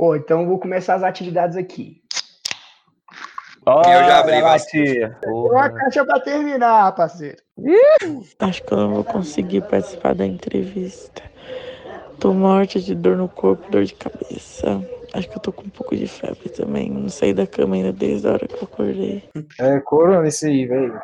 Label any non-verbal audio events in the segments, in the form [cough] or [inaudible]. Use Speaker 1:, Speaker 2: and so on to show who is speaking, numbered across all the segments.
Speaker 1: Pô, então eu vou começar as atividades aqui.
Speaker 2: Ó,
Speaker 3: Eu já abri bastante.
Speaker 2: tia.
Speaker 1: Uma caixa pra terminar, parceiro.
Speaker 4: Acho que eu não vou conseguir participar da entrevista. Tô morta de dor no corpo, dor de cabeça. Acho que eu tô com um pouco de febre também. Não saí da cama ainda desde a hora que eu acordei.
Speaker 5: É, corona esse aí, velho.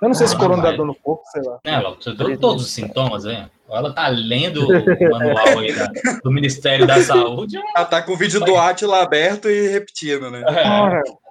Speaker 5: Eu não sei se
Speaker 6: Ah,
Speaker 5: corona dá
Speaker 6: vai.
Speaker 5: dor no corpo, sei lá.
Speaker 6: É, você deu todos os sintomas, hein? Ela tá lendo o manual aí da- do Ministério da Saúde.
Speaker 3: Ela tá com o vídeo do Atila aberto e repetindo, né?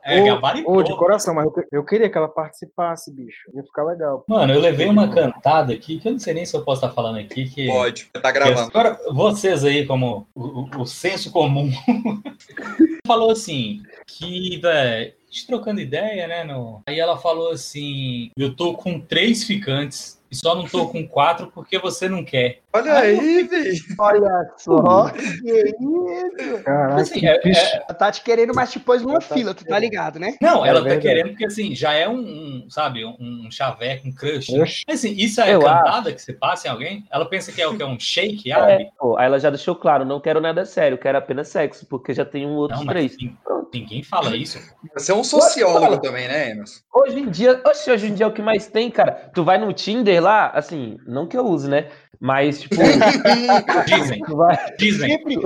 Speaker 6: É, é gabaritou.
Speaker 5: ô, de coração, mas eu, eu queria que ela participasse, bicho. Ia ficar legal.
Speaker 6: Mano, eu levei uma cantada aqui, que eu não sei nem se eu posso estar falando aqui, que...
Speaker 3: Pode, tá
Speaker 6: que
Speaker 3: gravando.
Speaker 6: Agora, vocês aí, como o, o- o senso comum, [laughs] falou assim, que, velho, trocando ideia, né? No... Aí ela falou assim, eu tô com três ficantes, e só não tô com quatro porque você não quer.
Speaker 3: Olha aí, velho.
Speaker 1: Olha só. que isso.
Speaker 5: Caraca,
Speaker 6: Assim,
Speaker 5: que
Speaker 6: é-
Speaker 5: bicho.
Speaker 1: Ela tá te querendo, mas te pôs numa
Speaker 5: tá
Speaker 1: fila, tu tá ligado, né?
Speaker 6: Não,
Speaker 5: É
Speaker 6: ela tá
Speaker 5: verdade.
Speaker 6: querendo porque, assim, já é um, um, sabe, um, chaveco, um crush. Mas, assim, isso é
Speaker 2: Eu
Speaker 6: cantada que você passa em alguém? Ela pensa que é o que? É um shake,
Speaker 2: É,
Speaker 6: árabe?
Speaker 2: pô, aí ela já deixou claro, não quero nada sério, quero apenas sexo, porque já tem um
Speaker 6: mas
Speaker 2: três.
Speaker 6: nin- ninguém fala isso.
Speaker 3: Você é um sociólogo também, né, Emerson?
Speaker 2: Hoje em dia, oxe, hoje em dia é o que mais tem, cara. Tu vai no Tinder lá, assim, não que eu use, né? Mas, tipo, [laughs]
Speaker 6: Dizem,
Speaker 2: tu vai,
Speaker 6: dizem.
Speaker 1: Sempre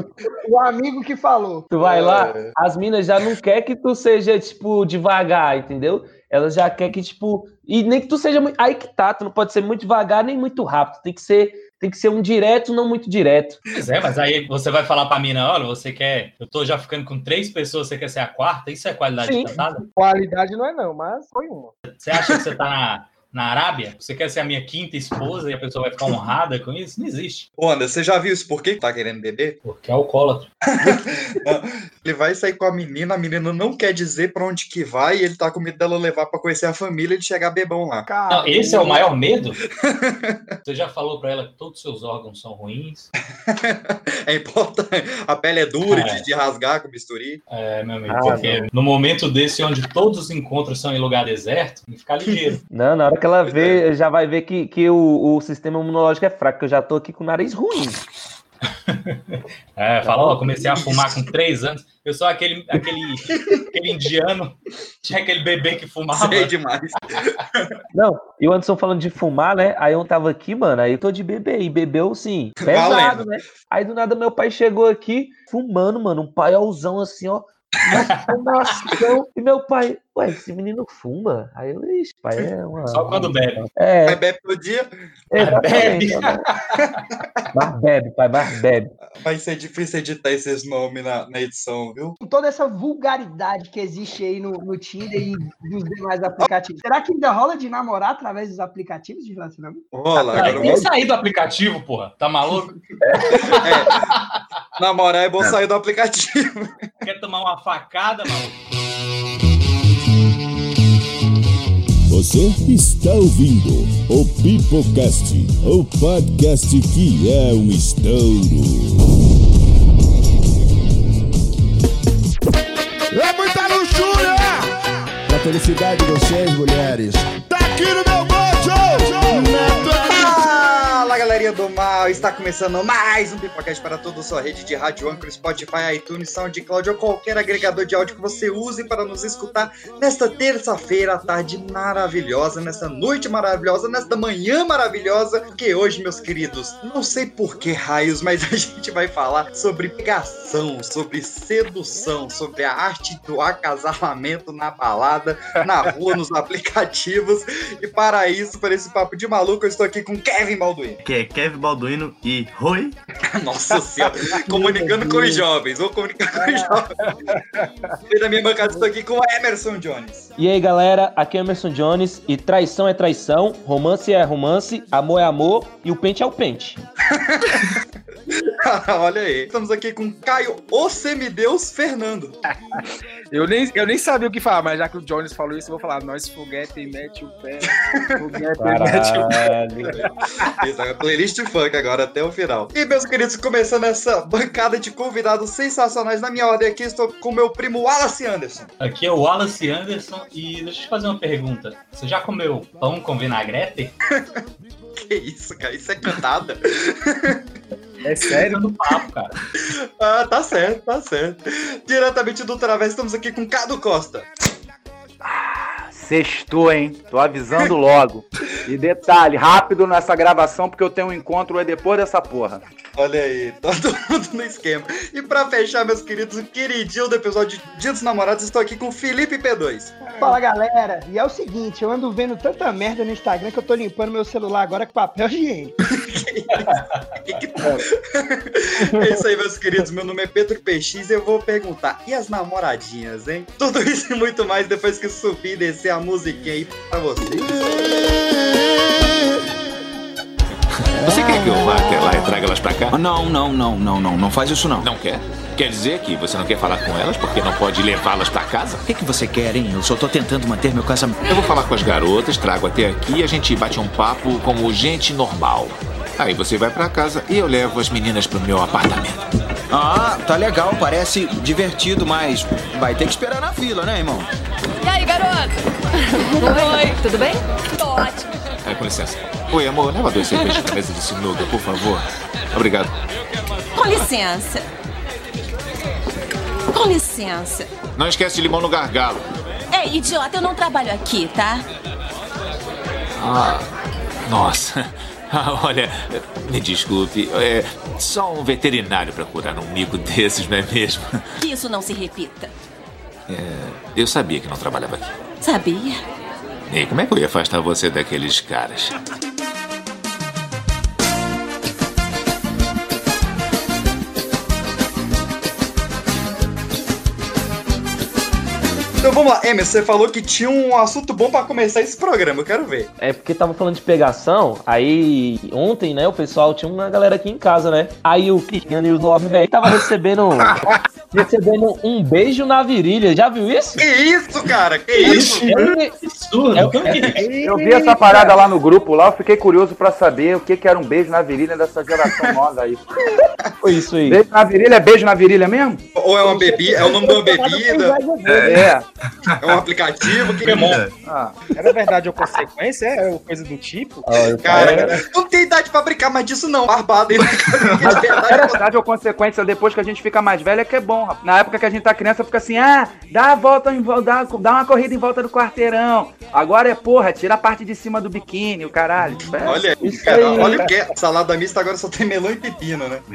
Speaker 1: o amigo que falou.
Speaker 2: tu vai lá,
Speaker 3: É.
Speaker 2: as minas já não quer que tu seja, tipo, devagar, entendeu? Elas já quer que, tipo, e nem que tu seja muito. Aí que tá, tu não pode ser muito devagar nem muito rápido. Tem que ser, tem que ser um direto, não muito direto.
Speaker 6: Pois é, mas aí você vai falar pra mina, olha, você quer. Eu tô já ficando com três pessoas, você quer ser a quarta? Isso é qualidade
Speaker 2: Sim.
Speaker 6: de cantada?
Speaker 5: Qualidade não é não, mas foi uma.
Speaker 6: Você acha que você tá na, na Arábia? Você quer ser a minha quinta esposa e a pessoa vai ficar honrada com isso? Não existe.
Speaker 3: Ô, Anderson, você já viu isso? Por que tá querendo beber?
Speaker 6: Porque é alcoólatra. [laughs]
Speaker 3: Ele vai sair com a menina, a menina não quer dizer pra onde que vai, e ele tá com medo dela levar pra conhecer a família e ele chegar bebão lá.
Speaker 1: Cara,
Speaker 6: Não, esse é o maior medo? [laughs] Você já falou pra ela que todos os seus órgãos são ruins? [laughs]
Speaker 3: É importante. A pele é dura
Speaker 6: É.
Speaker 3: de, de rasgar com bisturi.
Speaker 6: É, meu amigo,
Speaker 2: Ah,
Speaker 6: porque no momento desse, onde todos os encontros são em lugar deserto, tem que ficar ligeiro. [laughs]
Speaker 2: Não, na hora que ela vê, já vai ver que, que o, o sistema imunológico é fraco, que eu já tô aqui com o nariz ruim. [laughs]
Speaker 6: É, fala, ó, comecei a fumar com três anos. Eu sou aquele, aquele, aquele indiano, [laughs] tinha aquele bebê que fumava.
Speaker 3: Sei demais. [laughs]
Speaker 2: Não, e o Anderson falando de fumar, né? Aí eu tava aqui, mano, aí eu tô de bebê, e bebeu sim, pesado,
Speaker 3: Valendo.
Speaker 2: né? Aí do nada meu pai chegou aqui fumando, mano, um paiolzão assim, ó. fumação. E meu pai, ué, esse menino fuma? Aí eu, ixi, pai, é uma.
Speaker 6: Só quando bebe.
Speaker 2: É,
Speaker 3: Aí bebe todo dia,
Speaker 2: exatamente. Mas bebe, pai, mas bebe.
Speaker 3: vai ser difícil editar esses nomes na, na edição, viu?
Speaker 1: com toda essa vulgaridade que existe aí no, no Tinder e nos demais aplicativos, será que ainda rola de namorar através dos aplicativos de relacionamento?
Speaker 3: Rola, agora
Speaker 6: tem que sair do aplicativo, porra. Tá maluco?
Speaker 3: é, namorar é bom sair do aplicativo.
Speaker 6: Quer tomar uma facada, maluco?
Speaker 7: Você está ouvindo o Pipocast, o podcast que é um estouro.
Speaker 8: É muita luxúria!
Speaker 7: Pra felicidade de vocês, mulheres.
Speaker 8: Tá aqui no meu mojo!
Speaker 3: Do mal, está começando mais um Pipocast para toda a sua rede de rádio, Anchor, Spotify, iTunes, SoundCloud ou qualquer agregador de áudio que você use para nos escutar nesta terça-feira, tarde maravilhosa, nesta noite maravilhosa, nesta manhã maravilhosa, que hoje, meus queridos, não sei por que raios, mas [laughs] a gente vai falar sobre pegação, sobre sedução, sobre a arte do acasalamento na balada, na rua, nos aplicativos. E para isso, para esse papo de maluco, eu estou aqui com Kevin Balduino.
Speaker 9: que é Kevin Balduino e Rui. [laughs]
Speaker 3: Nossa senhora, comunicando com os jovens, vou comunicar com os jovens. E da minha bancada estou aqui com o Emerson Jones.
Speaker 2: E aí, galera, aqui é Emerson Jones e traição é traição, romance é romance, amor é amor e o pente é o pente. [laughs]
Speaker 3: Olha aí, estamos aqui com Caio, o semideus Fernando.
Speaker 5: Eu nem, eu nem sabia o que falar, mas já que o Jones falou isso, eu vou falar. Nós foguete e mete o pé. Foguete e mete o pé.
Speaker 3: Isso, é playlist funk agora até o final. E meus queridos, começando essa bancada de convidados sensacionais, na minha ordem aqui estou com meu primo Wallace Anderson.
Speaker 6: Aqui é o Wallace Anderson e deixa eu te fazer uma pergunta. Você já comeu pão com vinagrete? [laughs]
Speaker 3: Que isso, cara, isso é cantada. [laughs]
Speaker 5: É sério?
Speaker 7: do papo, cara.
Speaker 3: Ah, tá certo, tá certo. Diretamente do Través, estamos aqui com Cado Costa.
Speaker 10: Sextou, hein? Tô avisando logo. E detalhe, rápido nessa gravação, porque eu tenho um encontro é depois dessa porra.
Speaker 3: Olha aí, [laughs] todo mundo no esquema. E pra fechar, meus queridos, o queridinho do episódio de Dia dos Namorados, estou aqui com o Felipe P2.
Speaker 1: Fala galera, e é o seguinte, eu ando vendo tanta merda no Instagram que eu tô limpando meu celular agora com papel higiênico. [laughs]
Speaker 3: Que que tá? É isso aí, meus queridos. Meu nome é Pedro PX e eu vou perguntar: e as namoradinhas, hein? Tudo isso e muito mais depois que subir e descer a musiquinha aí pra vocês.
Speaker 11: Você quer que eu vá até lá e traga elas pra cá? Não, não, não, não, não. Não faz isso não. Não quer? Quer dizer que você não quer falar com elas porque não pode levá-las pra casa?
Speaker 12: O que, que você quer, hein? Eu só tô tentando manter meu casamento.
Speaker 11: Eu vou falar com as garotas, trago até aqui e a gente bate um papo como gente normal. Aí você vai pra casa e eu levo as meninas pro meu apartamento.
Speaker 12: Ah, tá legal, parece divertido, mas vai ter que esperar na fila, né, irmão?
Speaker 13: E aí, garoto? [laughs] Oi, tudo bem? Tô ótimo.
Speaker 11: É, com licença. Oi, amor, leva dois cervejas na mesa de sinuca, por favor. Obrigado.
Speaker 13: Com licença. Com licença.
Speaker 11: Não esquece de limão no gargalo.
Speaker 13: Ei, idiota, eu não trabalho aqui, tá?
Speaker 11: Ah, nossa. [laughs] Ah, olha, me desculpe. É só um veterinário pra curar um mico desses, não é mesmo?
Speaker 13: Que isso não se repita.
Speaker 11: É, eu sabia que não trabalhava aqui.
Speaker 13: Sabia?
Speaker 11: E como é que eu ia afastar você daqueles caras?
Speaker 3: Então vamos lá, Emerson, você falou que tinha um assunto bom pra começar esse programa, eu quero ver.
Speaker 2: É porque tava falando de pegação, aí ontem, né, o pessoal tinha uma galera aqui em casa, né? Aí o Cristiano e o Love, velho, tava recebendo [laughs] recebendo um beijo na virilha. Já viu isso?
Speaker 3: Que isso, cara? Que isso?
Speaker 10: Eu vi essa parada lá no grupo lá, eu fiquei curioso pra saber o que, que era um beijo na virilha dessa geração [laughs] nova aí.
Speaker 2: Foi isso aí.
Speaker 10: Beijo na virilha é beijo na virilha mesmo?
Speaker 3: Ou é uma bebida, é o nome de uma bebida,
Speaker 10: É.
Speaker 3: é um aplicativo, que
Speaker 10: Ah,
Speaker 5: Era verdade ou consequência? É coisa do tipo?
Speaker 3: Cara, não tem idade pra brincar mais disso não, barbado.
Speaker 10: Era verdade ou consequência depois que a gente fica mais velho é que é bom, rapaz. Na época que a gente tá criança, fica assim, ah, dá a volta em volta, dá, dá uma corrida em volta do quarteirão. Agora é, porra, tira a parte de cima do biquíni, o caralho. É.
Speaker 3: Olha aí,
Speaker 10: Isso
Speaker 3: cara,
Speaker 10: aí.
Speaker 3: olha o que é. Salada mista agora só tem melão e pepino, né? [laughs]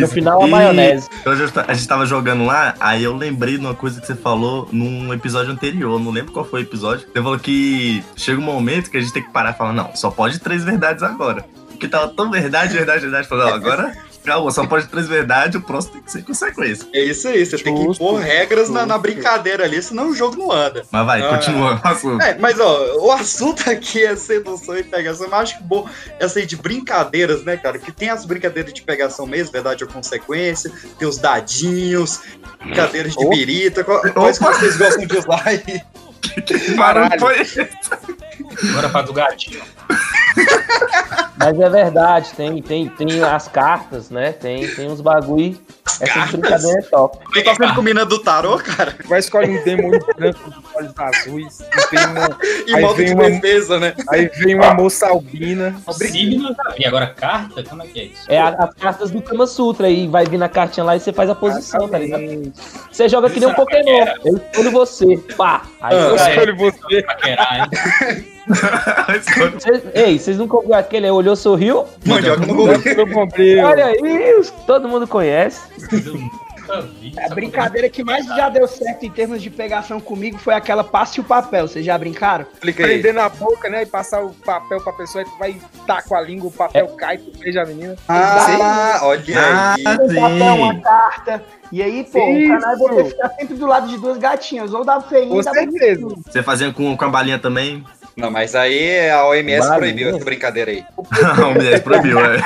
Speaker 2: No final, a maionese.
Speaker 9: Eu ta- a gente tava jogando lá, aí eu lembrei de uma coisa que você falou num episódio anterior, não lembro qual foi o episódio. Você falou que chega um momento que a gente tem que parar e falar, não, só pode três verdades agora. Porque tava tão verdade, verdade, verdade. Falou, não, agora, calma, só pode três verdades, o próximo tem que ser consequência.
Speaker 3: É isso aí, você tem que impor regras na, na brincadeira ali, senão o jogo não anda.
Speaker 9: Mas vai,
Speaker 3: Ah.
Speaker 9: continua o assunto.
Speaker 3: É, mas ó, o assunto aqui é sedução e pegação. Mas acho que bom essa aí de brincadeiras, né, cara? Que tem as brincadeiras de pegação mesmo, verdade ou consequência, tem os dadinhos, brincadeiras de birita. Qual- Quais que vocês gostam de usar aí? [laughs]
Speaker 9: Barulho foi
Speaker 7: Agora faz o gatinho. [laughs]
Speaker 2: Mas é verdade, tem, tem, tem as cartas, né? Tem, tem uns bagulho. Essa brincadeira é top.
Speaker 3: Tu tá vendo com mina do tarô, cara?
Speaker 5: Vai escolher um demônio branco com olhos azuis. E, tem uma, [laughs]
Speaker 3: E
Speaker 5: Aí
Speaker 3: modo
Speaker 5: vem
Speaker 3: de
Speaker 5: uma-
Speaker 3: defesa, né?
Speaker 5: aí vem uma moça albina.
Speaker 7: Signo eu já vi. Agora carta? Como é que é isso?
Speaker 2: É a- as cartas do Kama Sutra e vai vir na cartinha lá e você faz a posição, tá ligado? Você joga que nem um Pokémon. Eu escolho você. Pá. Aí
Speaker 3: Ah,
Speaker 5: Eu
Speaker 2: você-
Speaker 5: escolho você.
Speaker 7: Paquerar, hein? [laughs]
Speaker 2: Ei, vocês nunca ouviram aquele olhou, sorriu?
Speaker 3: Mandioca no.
Speaker 2: Olha aí, todo mundo conhece.
Speaker 1: A brincadeira que mais já deu certo em termos de pegação comigo foi aquela passe o papel. Vocês já brincaram?
Speaker 5: Prender na boca, né? E passar o papel pra pessoa, tu vai dar com a língua, o papel
Speaker 2: É.
Speaker 5: cai, tu beija a menina.
Speaker 3: Ah, olha
Speaker 9: Ah,
Speaker 3: aí.
Speaker 1: Um papel, uma
Speaker 9: sim.
Speaker 1: carta. E aí, pô, o canal é você ficar sempre do lado de duas gatinhas. Ou da feinha
Speaker 5: Com certeza.
Speaker 9: Você fazia com, com a balinha também?
Speaker 3: Não, mas aí a OMS
Speaker 2: Vale,
Speaker 3: proibiu essa brincadeira aí. [laughs]
Speaker 9: o mulher proibiu, é.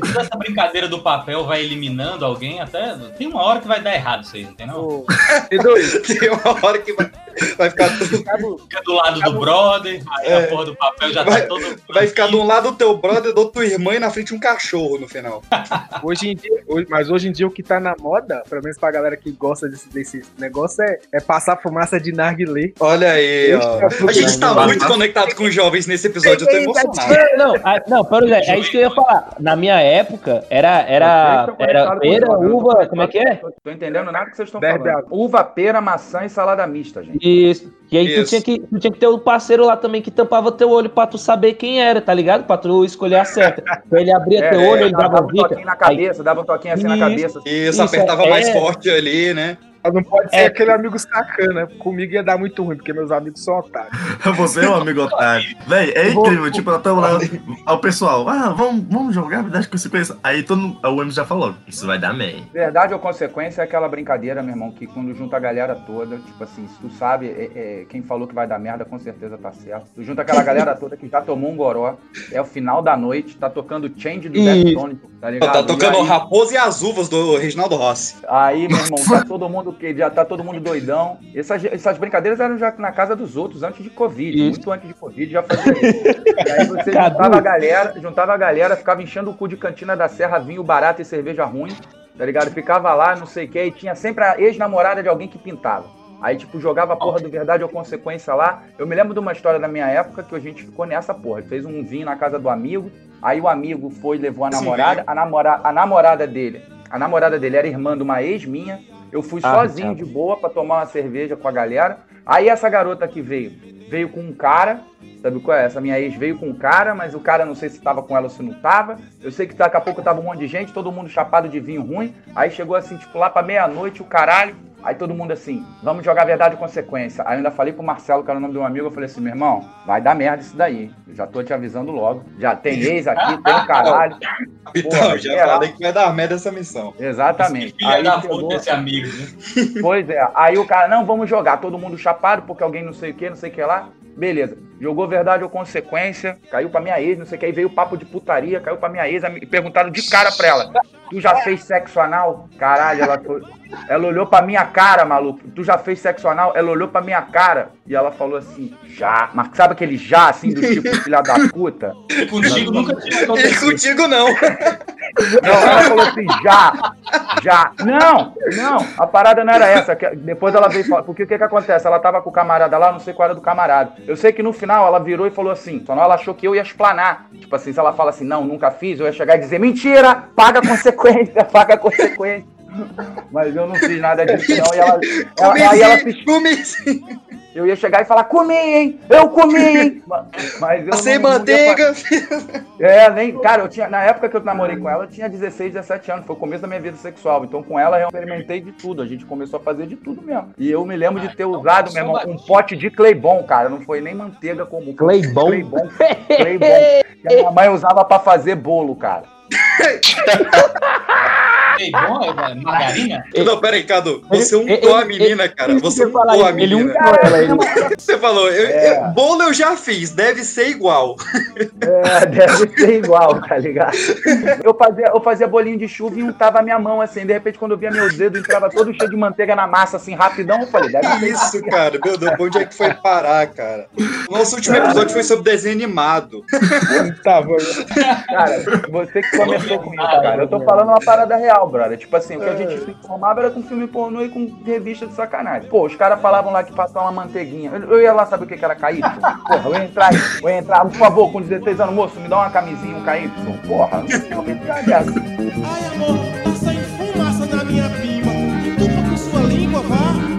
Speaker 7: Toda [laughs] essa brincadeira do papel vai eliminando alguém até. Tem uma hora que vai dar errado isso aí, não tem não?
Speaker 5: Ô, P2, [laughs]
Speaker 3: Tem uma hora que vai, vai ficar tudo.
Speaker 7: Fica do lado do brother, aí a porra do papel já
Speaker 3: Vai-
Speaker 7: tá todo.
Speaker 3: Vai ficar de um lado o teu brother, do tua irmã e na frente um cachorro no final. [laughs]
Speaker 5: hoje, em dia, Hoje- Mas hoje em dia o que tá na moda, pelo menos pra galera que gosta desse, desse negócio, é, é passar fumaça de narguilé.
Speaker 3: Olha aí, ó. A gente tá muito conectado com os jovens nesse episódio, eu tô emocionado.
Speaker 2: Não, ah, não, exemplo, é isso que eu ia falar. Na minha época, era, era, era pera, uva, como é que é?
Speaker 10: Tô, tô entendendo nada que vocês estão falando. Uva, pera, maçã e salada mista, gente.
Speaker 2: Isso. E aí tu
Speaker 3: Isso.
Speaker 2: tinha, que, tu tinha que ter o parceiro lá também que tampava teu olho pra tu saber quem era, tá ligado? Pra tu escolher a certa. Então ele abria
Speaker 10: É,
Speaker 2: teu olho, ele
Speaker 10: dava,
Speaker 2: dava
Speaker 10: um
Speaker 2: dica.
Speaker 10: toquinho na cabeça, dava um toquinho assim na
Speaker 2: Isso.
Speaker 10: cabeça.
Speaker 3: Isso, apertava
Speaker 2: é-
Speaker 3: mais forte ali, né?
Speaker 5: Mas não pode ser
Speaker 2: É.
Speaker 5: aquele amigo sacana. Comigo ia dar muito ruim, porque meus amigos são otários. [laughs]
Speaker 9: Você é um amigo otário. Véi, é incrível. Tipo, nós estamos lá, ao pessoal, ah, vamos, vamos jogar verdade consequência. Aí todo mundo, o Emerson já falou, isso vai dar merda.
Speaker 10: Verdade ou consequência é aquela brincadeira, meu irmão, que quando junta a galera toda, tipo assim, se tu sabe, é- é, quem falou que vai dar merda com certeza tá certo. Tu junta aquela galera toda que já tomou um goró, é o final da noite, tá tocando Change do
Speaker 2: Isso.
Speaker 10: Deftones, tá ligado?
Speaker 3: Tá tocando
Speaker 10: E
Speaker 3: o
Speaker 10: aí-
Speaker 3: Raposo e as Uvas do Reginaldo Rossi.
Speaker 10: Aí, meu irmão, tá [laughs] todo mundo que já tá todo mundo doidão. Essas, essas brincadeiras eram já na casa dos outros antes de Covid,
Speaker 2: Isso.
Speaker 10: muito antes de Covid já fazia isso. E aí você
Speaker 2: Cadu.
Speaker 10: juntava a galera, juntava a galera, ficava enchendo o cu de cantina da serra, vinho barato e cerveja ruim, tá ligado? Ficava lá, não sei o que, e tinha sempre a ex-namorada de alguém que pintava. Aí, tipo, jogava a porra do verdade ou consequência lá. Eu me lembro de uma história da minha época que a gente ficou nessa porra. Fez um vinho na casa do amigo. Aí o amigo foi e levou a namorada. A, namora, a namorada dele. A namorada dele era irmã de uma ex minha. Eu fui
Speaker 2: Ah,
Speaker 10: sozinho
Speaker 2: cara.
Speaker 10: de boa pra tomar uma cerveja com a galera. Aí essa garota que veio, veio com um cara. Sabe qual é? Essa minha ex veio com um cara, mas o cara não sei se tava com ela ou se não tava. Eu sei que daqui a pouco tava um monte de gente, todo mundo chapado de vinho ruim. Aí chegou assim, tipo, lá pra meia-noite, o caralho. Aí todo mundo assim, vamos jogar verdade e consequência. Aí eu ainda falei pro Marcelo, que era o nome de um amigo, eu falei assim, meu irmão, vai dar merda isso daí. Eu já tô te avisando logo. Já tem ex aqui, tem um caralho. [laughs]
Speaker 3: Então,
Speaker 10: Porra,
Speaker 3: já
Speaker 10: geral.
Speaker 3: falei que vai dar merda essa missão.
Speaker 10: Exatamente.
Speaker 7: Filha
Speaker 10: Aí
Speaker 7: da
Speaker 10: chegou-
Speaker 7: puta esse amigo, né?
Speaker 10: Pois é. Aí o cara, não, vamos jogar. Todo mundo chapado, porque alguém não sei o que, não sei o que lá. Beleza. Jogou verdade ou consequência. Caiu pra minha ex, não sei o que. Aí veio o papo de putaria, caiu pra minha ex. E perguntaram de cara pra ela: Tu já fez sexo anal? Caralho, ela foi. Ela olhou pra minha cara, maluco. Tu já fez sexo anal? Ela olhou pra minha cara. E ela falou assim: Já. Mas sabe aquele já, assim, do tipo filha da puta?
Speaker 7: Contigo nunca tinha acontecido.
Speaker 3: contigo não.
Speaker 10: Não, ela falou assim, já, já. Não, não, a parada não era essa. que- Depois ela veio falar, porque o que que acontece? Ela tava com o camarada lá, não sei qual era do camarada. Eu sei que no final ela virou e falou assim, só não ela achou que eu ia explanar. Tipo assim, se ela fala assim, não, nunca fiz, eu ia chegar e dizer, mentira, paga a consequência, [laughs] paga a consequência. Mas eu não fiz nada disso não, e ela, ela, aí ela se
Speaker 3: comi sim.
Speaker 10: Eu ia chegar e falar, comi, hein? Eu comi, hein? [laughs] Ma- Mas eu ia
Speaker 3: manteiga. [laughs]
Speaker 10: é, nem. Cara, eu tinha. Na época que eu namorei com ela, eu tinha 16, 17 anos. Foi o começo da minha vida sexual. Então, com ela, eu experimentei de tudo. A gente começou a fazer de tudo mesmo. E eu me lembro de ter usado, meu irmão, um pote de Claybon, cara. Não foi nem manteiga comum. foi
Speaker 2: Claybon?
Speaker 10: Claybon. [laughs] Claybon. Que a minha mãe usava pra fazer bolo, cara.
Speaker 7: É, margarina?
Speaker 3: Não, pera aí, Cadu. Você
Speaker 2: Ele-
Speaker 3: untou a
Speaker 2: ele-
Speaker 3: menina, cara.
Speaker 2: ele-
Speaker 3: Você
Speaker 2: ele fala
Speaker 3: untou a menina.
Speaker 2: untou ela, ele-
Speaker 3: Você falou, eu,
Speaker 10: É.
Speaker 3: eu- bolo eu já fiz, deve ser igual.
Speaker 10: É, deve ser igual, tá ligado? Eu fazia, eu fazia bolinho de chuva e untava a minha mão assim. De repente, quando eu via meus dedos, entrava todo cheio de manteiga na massa, assim, rapidão. Eu falei, deve ser
Speaker 3: Isso, cara. Meu Deus, onde é que foi parar, cara? Nosso último episódio foi sobre desenho animado.
Speaker 5: Tá, bom.
Speaker 10: Cara, você que começou com isso, cara. Eu tô falando uma parada real, brother. Tipo assim, o que a gente se informava era com filme pornô e com revista de sacanagem. Pô, os caras falavam lá que passar uma manteiguinha. Eu, eu ia lá saber o que, que era KY. Porra, eu ia entrar, eu ia entrar, por favor, com 16 anos, moço, me dá uma camisinha, um KY. Porra, não tem dessa.
Speaker 8: Ai, amor, tá saindo fumaça da minha pipa. Entupa com sua língua, vá.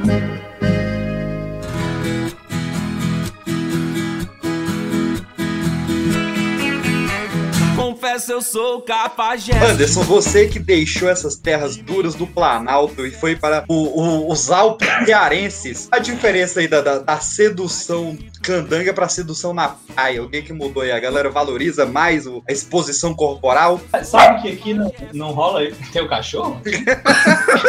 Speaker 14: Confesso, eu sou cafajeste.
Speaker 3: Anderson, você que deixou essas terras duras do Planalto e foi para o- o- os Alpes cearenses, a diferença aí da, da- da sedução candanga pra sedução na praia, o que que mudou aí? A galera valoriza mais o- a exposição corporal?
Speaker 7: Sabe que aqui não, não rola teu cachorro? [laughs]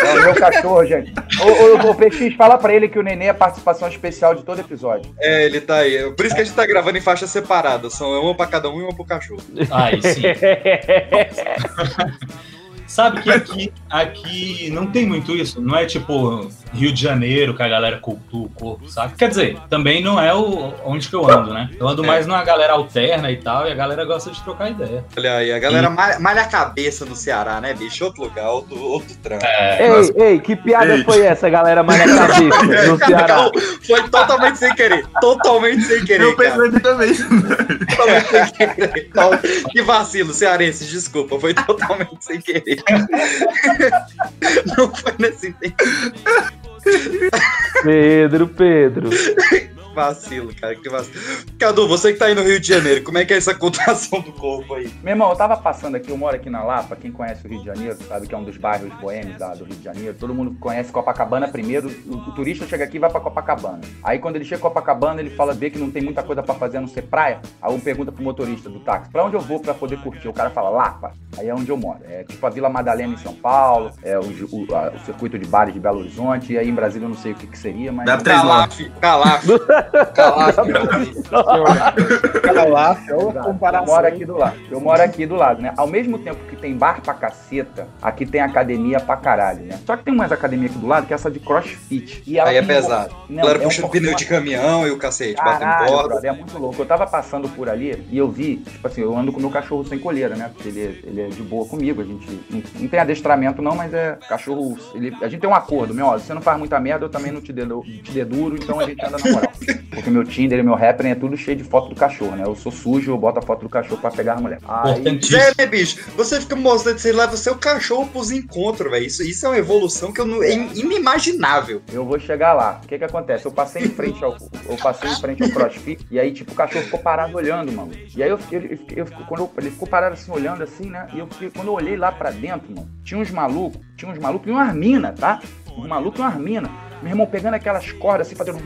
Speaker 10: É o meu cachorro, gente. Ô, ô, ô, PX, fala pra ele que o Nenê é participação especial de todo episódio.
Speaker 3: É, ele tá aí. Por isso que a gente tá gravando em faixas separadas. São uma pra cada um e uma pro cachorro.
Speaker 7: Aí sim. [laughs] assim. [laughs] Sabe que [laughs] aqui aqui não tem muito isso. Não é tipo Rio de Janeiro que a galera cultua o corpo, sabe? Quer dizer, também não é o onde que eu ando, né? Eu ando
Speaker 3: É.
Speaker 7: mais numa galera alterna e tal, e a galera gosta de trocar ideia.
Speaker 3: Olha aí, a galera malha, malha a cabeça no Ceará, né, bicho? Outro lugar, outro, outro trampo.
Speaker 7: É,
Speaker 2: Ei, ei, que piada
Speaker 3: Ei.
Speaker 2: foi essa, galera? Malha a cabeça [laughs] no Ceará.
Speaker 3: Foi totalmente sem querer. Totalmente sem querer.
Speaker 9: Eu pensei
Speaker 3: cara.
Speaker 9: também.
Speaker 3: Totalmente sem querer. Então, que vacilo, cearense, desculpa. Foi totalmente sem querer. Não foi nesse entendimento.
Speaker 2: Pedro, Pedro. [laughs]
Speaker 3: Vacilo, cara, que vacilo. Cadu, você que tá aí no Rio de Janeiro, como é que é essa contação do corpo aí?
Speaker 10: Meu irmão, eu tava passando aqui, eu moro aqui na Lapa, quem conhece o Rio de Janeiro, sabe que é um dos bairros boêmios da- do Rio de Janeiro. Todo mundo conhece Copacabana primeiro, o, o turista chega aqui e vai pra Copacabana. Aí quando ele chega em Copacabana, ele fala, vê que não tem muita coisa pra fazer a não ser praia. Aí um pergunta pro motorista do táxi, pra onde eu vou pra poder curtir? O cara fala, Lapa. Aí é onde eu moro. É tipo a Vila Madalena em São Paulo, é o, o- a- o circuito de bares de Belo Horizonte, e aí em Brasília eu não sei o que, que seria, mas...
Speaker 3: Dá três Calaf, calaf. [laughs] Amigo.
Speaker 5: Calaf, é
Speaker 10: Eu
Speaker 5: comparação.
Speaker 10: moro aqui do lado. Eu moro aqui do lado, né? Ao mesmo tempo que tem bar pra caceta, aqui tem academia pra caralho, né? Só que tem mais academia aqui do lado que é essa de crossfit. E ela
Speaker 3: Aí é
Speaker 10: tem um-
Speaker 3: pesado.
Speaker 10: Não,
Speaker 3: galera
Speaker 10: é um
Speaker 3: puxando
Speaker 10: pouco
Speaker 3: pneu de caminhão e o cacete, batendo
Speaker 10: brother, é muito louco. Eu tava passando por ali e eu vi, tipo assim, eu ando com o meu cachorro sem coleira, né? Porque ele, ele é de boa comigo, a gente não, não tem adestramento não, mas é cachorro, ele- a gente tem um acordo, meu, ó, você não faz muita merda, eu também não te dedo, te deduro, então a gente anda na moral. Porque meu Tinder e meu Rapper é tudo cheio de foto do cachorro, né? Eu sou sujo, eu boto a foto do cachorro pra pegar a mulher. Aí,
Speaker 3: É, né, bicho? Você fica mostrando, você leva seu cachorro pros encontros, velho. Isso, isso é uma evolução que eu não, é inimaginável.
Speaker 10: Eu vou chegar lá. O que que acontece? Eu passei em frente ao, eu passei em frente ao CrossFit e aí tipo o cachorro ficou parado olhando, mano. E aí eu, eu, eu, eu- quando eu- ele ficou parado assim olhando assim, né? E eu fiquei- quando eu olhei lá pra dentro, mano, tinha uns malucos, tinha uns malucos e umas minas, tá? Um maluco e umas minas meu irmão pegando aquelas cordas assim, fazendo.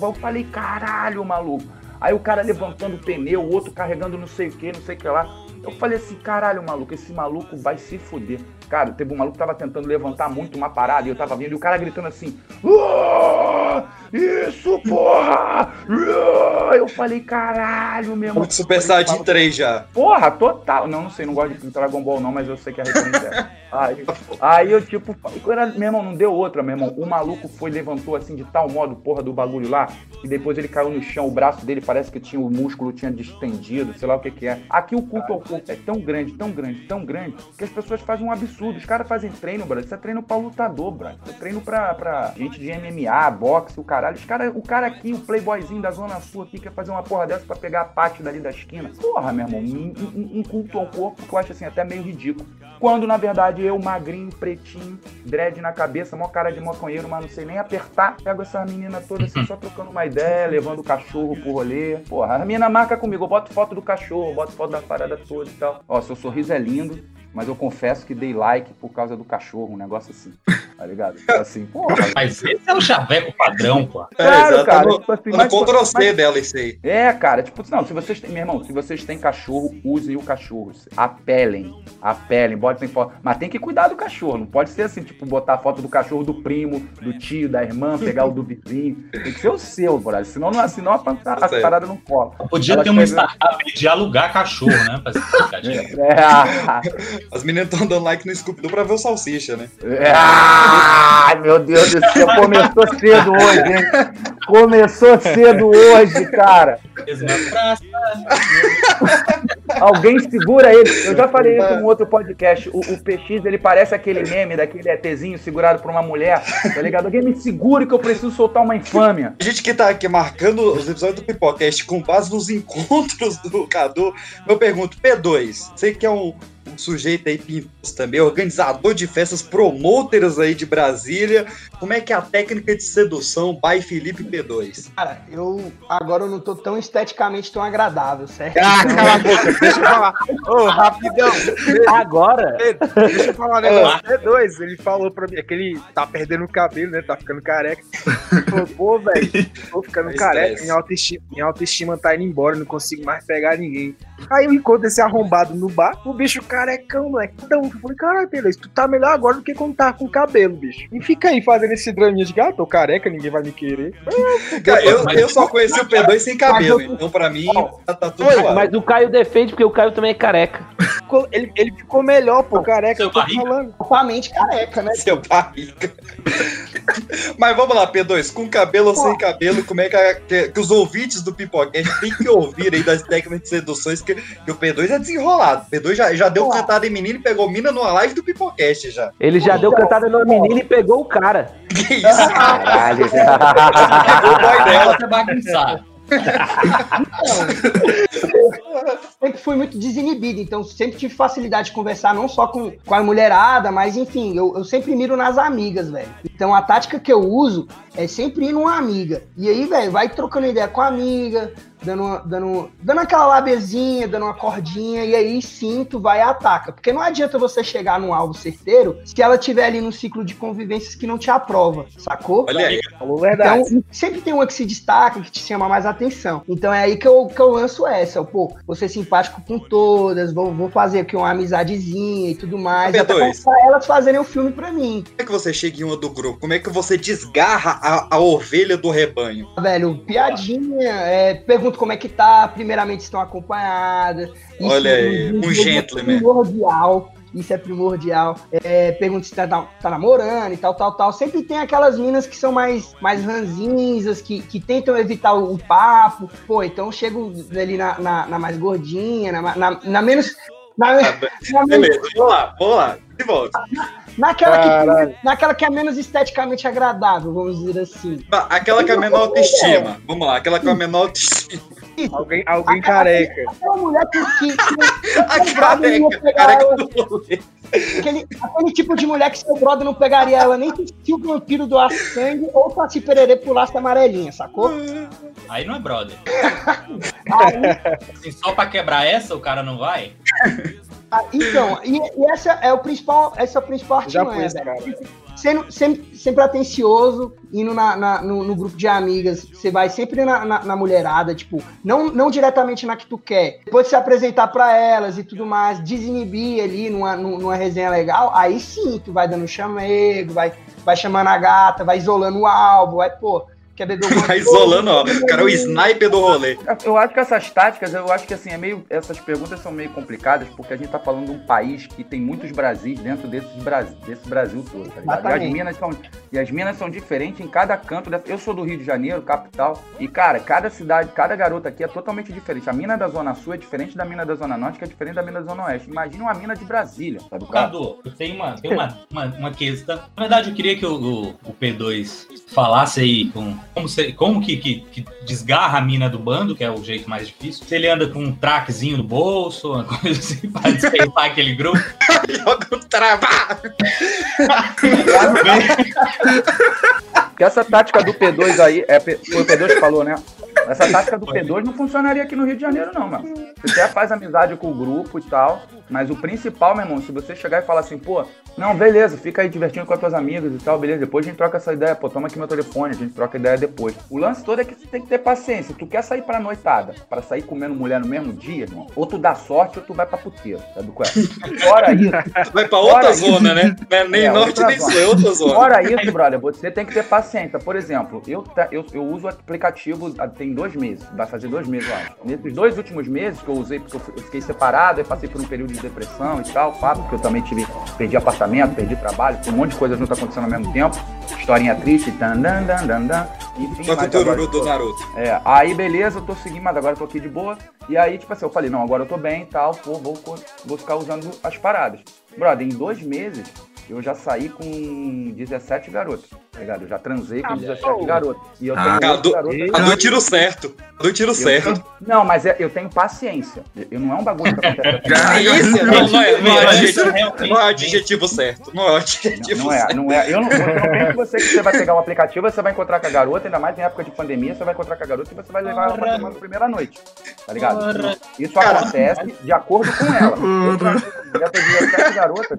Speaker 10: Eu falei, caralho, maluco. Aí o cara levantando o pneu, o outro carregando não sei o que, não sei o que lá. Eu falei assim, caralho, maluco, esse maluco vai se fuder. Cara, teve um maluco que tava tentando levantar muito uma parada e eu tava vendo e o cara gritando assim: "Ah, Isso, porra! Ah!" Eu falei, caralho, meu irmão.
Speaker 3: Super Saiyajin 3 já.
Speaker 10: Porra, total. Não, não sei, não gosto de Dragon Ball não, mas eu sei que a referência é. Aí, aí eu, tipo, era- meu irmão, não deu outra, meu irmão. O maluco foi, levantou assim de tal modo, porra, do bagulho lá, e depois ele caiu no chão, o braço dele parece que tinha o músculo tinha distendido, sei lá o que que é. Aqui o culto ao corpo é tão grande, tão grande, tão grande, que as pessoas fazem um absurdo. Os caras fazem treino, brother. Isso é treino pra lutador, brother. Isso é treino pra, pra gente de MMA, boxe, o caralho. Os cara, o cara aqui, o playboyzinho da Zona Sul aqui, quer fazer uma porra dessa pra pegar a pátio dali da esquina. Porra, meu irmão, um, um- um culto ao corpo que eu acho assim até meio ridículo. Quando, na verdade, eu, magrinho, pretinho, dread na cabeça, mó cara de maconheiro, mas não sei nem apertar, pego essa menina toda assim, só trocando uma ideia, levando o cachorro pro rolê. Porra, a menina marca comigo, eu boto foto do cachorro, boto foto da parada toda e tal. Ó, seu sorriso é lindo, mas eu confesso que dei like por causa do cachorro, um negócio assim, tá ligado? Assim, [laughs] porra.
Speaker 7: Mas esse é o chaveco padrão, pô.
Speaker 10: Claro,
Speaker 3: exato,
Speaker 10: cara.
Speaker 3: no-
Speaker 10: tipo assim, mas-
Speaker 3: Ctrl C
Speaker 10: mas-
Speaker 3: dela isso aí.
Speaker 10: É, cara, tipo, não, se vocês têm, meu irmão, se vocês têm cachorro, usem o cachorro. Apelem, apelem, botem foto. Mas tem que cuidar do cachorro, não pode ser assim, tipo, botar a foto do cachorro do primo, do tio, da irmã, pegar o do vizinho. Tem que ser o seu, brother. Senão, não, senão a, a
Speaker 3: certo.
Speaker 10: parada não cola.
Speaker 7: Podia
Speaker 10: Elas
Speaker 7: ter uma startup de alugar cachorro, né? Pra [laughs]
Speaker 10: É, [laughs]
Speaker 3: As meninas estão dando like no Scooby-Doo pra ver o Salsicha, né?
Speaker 10: é, ai, meu Deus do céu, começou cedo hoje, hein? Começou cedo hoje, cara.
Speaker 7: Praça. [laughs]
Speaker 10: Alguém segura ele. Eu já falei isso em outro podcast. O, o PX, ele parece aquele meme daquele ETzinho segurado por uma mulher, tá ligado? Alguém me segure que eu preciso soltar uma infâmia.
Speaker 3: A gente que tá aqui marcando os episódios do Pipocast com base nos encontros do Cadu, eu pergunto, P2, você que é um, um sujeito aí pintoso também, organizador de festas, promoters aí de Brasília, como é que é a técnica de sedução by Felipe P2?
Speaker 1: Cara, eu agora eu não tô tão esteticamente tão agradável, certo?
Speaker 5: Ah, cala a boca, deixa eu falar. Ô, rapidão.
Speaker 2: Agora?
Speaker 5: Deixa eu falar um negócio. P2, ele falou pra mim, é que ele tá perdendo o cabelo, né? Tá ficando careca. Ele falou, pô, velho, tô ficando
Speaker 3: É
Speaker 5: careca, minha autoestima, minha autoestima tá indo embora, não consigo mais pegar ninguém. Aí eu encontro esse arrombado no bar, o bicho carecão, moleque. Então, eu falei, caralho, beleza, tu tá melhor agora do que quando tá com cabelo, bicho. E fica aí fazendo esse draminha de gato, tô careca, ninguém vai me querer.
Speaker 3: Cara, eu, eu só conheci o P2 sem cabelo, então pra mim tá, tá tudo
Speaker 2: Mas, mas o Caio defende porque o Caio também é careca.
Speaker 5: Ele, ele ficou melhor, pô, careca, eu tô falando.
Speaker 1: Totalmente careca, né?
Speaker 3: Seu barriga. Mas vamos lá, P2, com cabelo ou sem cabelo, como é que, a- que- que os ouvintes do Pipocast têm que ouvir aí das técnicas de seduções, que, que o P2 é desenrolado. O P2 já, já deu cantada em menino e pegou mina numa live do Pipocast já.
Speaker 2: Ele já deu cantada numa menina e pegou o cara.
Speaker 3: Que isso?
Speaker 2: Caralho. [laughs]
Speaker 3: Pegou o boy dela.
Speaker 7: Você bagunçar.
Speaker 1: Sempre fui muito desinibido, então sempre tive facilidade de conversar não só com, com a mulherada, mas enfim, eu, eu sempre miro nas amigas, velho. Então a tática que eu uso é sempre ir numa amiga. E aí, velho, vai trocando ideia com a amiga, dando, uma- dando, dando aquela labezinha, dando uma cordinha, e aí sim tu vai e ataca. Porque não adianta você chegar num alvo certeiro se ela tiver ali num ciclo de convivências que não te aprova, sacou?
Speaker 3: Olha aí.
Speaker 5: Falou verdade.
Speaker 1: Então, sempre tem uma que se destaca, que te chama mais atenção. Então é aí que eu, que eu lanço essa. Eu, Pô, vou ser simpático com todas, vou, vou fazer aqui uma amizadezinha e tudo mais.
Speaker 3: P2.
Speaker 1: Até pra elas fazerem o filme pra mim.
Speaker 3: Como é que você chega em uma do grupo? Como é que você desgarra a, a ovelha do rebanho?
Speaker 1: Velho, piadinha, é, pergunto como é que tá, primeiramente estão acompanhadas. Isso
Speaker 3: Olha aí,
Speaker 1: no-
Speaker 3: um gentleman.
Speaker 1: primordial. Isso é primordial. É, pergunta se tá, tá namorando e tal, tal, tal. Sempre tem aquelas minas que são mais, mais ranzinzas, que, que tentam evitar o, o papo. Pô, então eu chego ali na, na, na mais gordinha, na, na, na menos. Na, na menos-
Speaker 3: Beleza, vamos lá, vamos lá. De volta.
Speaker 1: Naquela, que, naquela que é menos esteticamente agradável, vamos dizer assim.
Speaker 3: Tá, Aquela com a menor autoestima. Vamos lá, aquela com a menor autoestima.
Speaker 5: Alguém, alguém careca.
Speaker 1: Aquela mulher que. que, que [laughs]
Speaker 3: A
Speaker 1: careca,
Speaker 3: careca
Speaker 1: Aquele, aquele tipo de mulher que seu brother não pegaria ela nem se o vampiro doasse sangue ou se a Saci Pererê pulasse amarelinha, sacou?
Speaker 7: Aí não é brother. [laughs]
Speaker 1: Aí,
Speaker 7: Assim, só pra quebrar essa, o cara não vai? [laughs]
Speaker 1: ah, então, e, e essa é o principal, essa é a principal artimanha, velho. Sendo, sempre, sempre atencioso, indo na, na- no, no grupo de amigas, você vai sempre na, na- na mulherada, tipo, não, não diretamente na que tu quer. Depois de se apresentar pra elas e tudo mais, desinibir ali numa, nu- numa resenha legal, aí sim tu vai dando chamego, vai, vai chamando a gata, vai isolando o alvo, vai, pô, quer beber alguma [laughs]
Speaker 3: Tá
Speaker 1: coisa?
Speaker 3: isolando, ó. O cara é o sniper do rolê.
Speaker 10: Eu acho que essas táticas, eu acho que assim, é meio. Essas perguntas são meio complicadas, porque a gente tá falando de um país que tem muitos Brasis dentro desses Brasil, desse Brasil todo, tá ligado? E as, minas são, e as minas são diferentes em cada canto. dessa- Eu sou do Rio de Janeiro, capital, e, cara, cada cidade, cada garota aqui é totalmente diferente. A mina da Zona Sul é diferente da mina da Zona Norte, que é diferente da mina da Zona Oeste. Imagina uma mina de Brasília, sabe? cara?
Speaker 7: Cadu, eu tenho uma, tenho uma, uma, uma questão. Na verdade, eu queria que o, o, o P2 falasse aí com, como, se- como que, que, que desgarra a mina do bando, que é o jeito mais difícil. Se ele anda com um traquezinho no bolso, uma [laughs] coisa assim, pra dispensar aquele grupo.
Speaker 3: Joga trabalho.
Speaker 10: Porque essa tática do P2 aí, é, foi o P2 que falou, né? Essa tática do P2 não funcionaria aqui no Rio de Janeiro, não, mano. Você até faz amizade com o grupo e tal, mas o principal, meu irmão, se você chegar e falar assim, pô, não, beleza, fica aí divertindo com as tuas amigas e tal, beleza, depois a gente troca essa ideia, pô, toma aqui meu telefone, a gente troca ideia depois. O lance todo é que você tem que ter paciência. Tu quer sair pra noitada, pra sair comendo mulher no mesmo dia, irmão, ou tu dá sorte ou tu vai pra puteiro, sabe qual é? Fora isso. [laughs]
Speaker 3: Vai pra outra zona,
Speaker 10: isso-
Speaker 3: né? É nem
Speaker 10: É,
Speaker 3: norte nem sul, é outra zona.
Speaker 10: Fora isso, brother, você tem que ter paciência. Por exemplo, eu, eu, eu uso aplicativo há- tem dois meses, vai fazer dois meses, eu acho. Nesses dois últimos meses que eu usei, porque eu fiquei separado, eu passei por um período de depressão e tal, fato, porque eu também tive, perdi apartamento, perdi trabalho, um monte de coisa junto acontecendo ao mesmo tempo. Historinha triste, tan, dan, dan, dan, dan, enfim.
Speaker 3: Só com o tururu do Naruto.
Speaker 10: é, aí beleza, eu tô seguindo, mas agora eu tô aqui de boa. E aí, tipo assim, eu falei, não, agora eu tô bem e tal, pô, vou, vou ficar usando as paradas. Brother, em dois meses, eu já saí com 17 garotas, tá ligado? Eu já transei com
Speaker 3: Ah,
Speaker 10: 17
Speaker 3: pô.
Speaker 10: garotas. E eu
Speaker 3: Ah,
Speaker 10: tenho garotas.
Speaker 3: Cadu tiro certo. Cadu tiro
Speaker 10: Eu
Speaker 3: certo.
Speaker 10: tenho- Não, mas é- eu tenho paciência. Eu não é um bagulho que acontece. [laughs]
Speaker 3: Não, não é, não é, adjetivo, não é adjetivo certo. Não é o adjetivo
Speaker 10: Não é,
Speaker 3: certo.
Speaker 10: não é. Eu não, eu não penso que você, que você vai pegar um aplicativo, você vai encontrar com a garota, ainda mais em época de pandemia, você vai encontrar com a garota e você vai levar ela pra tomar na primeira noite. Tá ligado?
Speaker 7: Porra.
Speaker 10: Isso acontece de acordo com ela. Eu com Dessas 17 garotas,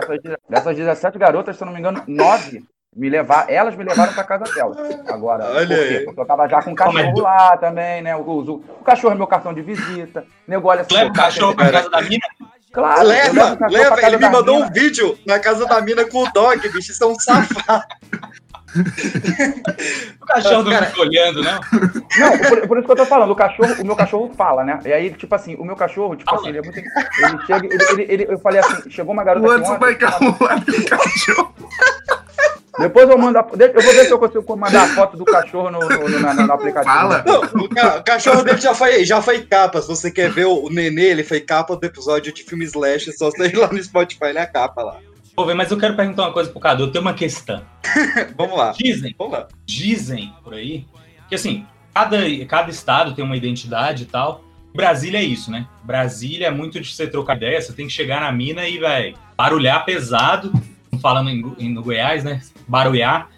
Speaker 10: dessas, de- dessas 17 garotas, se eu não me engano, 9 Me levar, elas me levaram pra casa delas. Agora,
Speaker 3: Olha
Speaker 10: por quê?
Speaker 3: aí.
Speaker 10: Porque eu tava já com o cachorro
Speaker 6: é?
Speaker 10: lá também, né? O, o, o cachorro é meu cartão de visita. Nego olha
Speaker 6: Leva o cachorro pra casa da mina?
Speaker 10: Claro,
Speaker 3: Leva, leva. Ele me mandou
Speaker 10: mina.
Speaker 3: um vídeo na casa da mina com o dog, bicho. Isso é um safado. [laughs]
Speaker 6: O cachorro
Speaker 3: Cara,
Speaker 6: fica olhando, não?
Speaker 10: Não, por, por isso que eu tô falando, o cachorro, o meu cachorro fala, né? E aí, tipo assim, o meu cachorro, tipo assim, ele é muito. Ele chega, ele, ele, ele- eu falei assim, chegou uma garota
Speaker 9: O Anderson vai calmar o cachorro.
Speaker 10: Depois eu mando a, eu vou ver se eu consigo mandar a foto do cachorro no, no, no- na- no [laughs] aplicativo.
Speaker 9: Fala.
Speaker 3: Não, o, ca- o cachorro dele já foi, já foi capa. Se você quer ver o, o Nenê, ele foi capa do episódio de filme Slash. Só você ir lá no Spotify, ele é a capa lá.
Speaker 6: Ver, mas eu quero perguntar uma coisa pro Cadu. Eu tenho uma questão. [laughs]
Speaker 3: Vamos lá.
Speaker 6: Dizem,
Speaker 3: Vamos lá.
Speaker 6: dizem por aí que assim, cada, cada estado tem uma identidade e tal. Brasília é isso, né? Brasília é muito de você trocar ideia, você tem que chegar na mina e, vai barulhar pesado, falando em, no Goiás, né? Barulhar.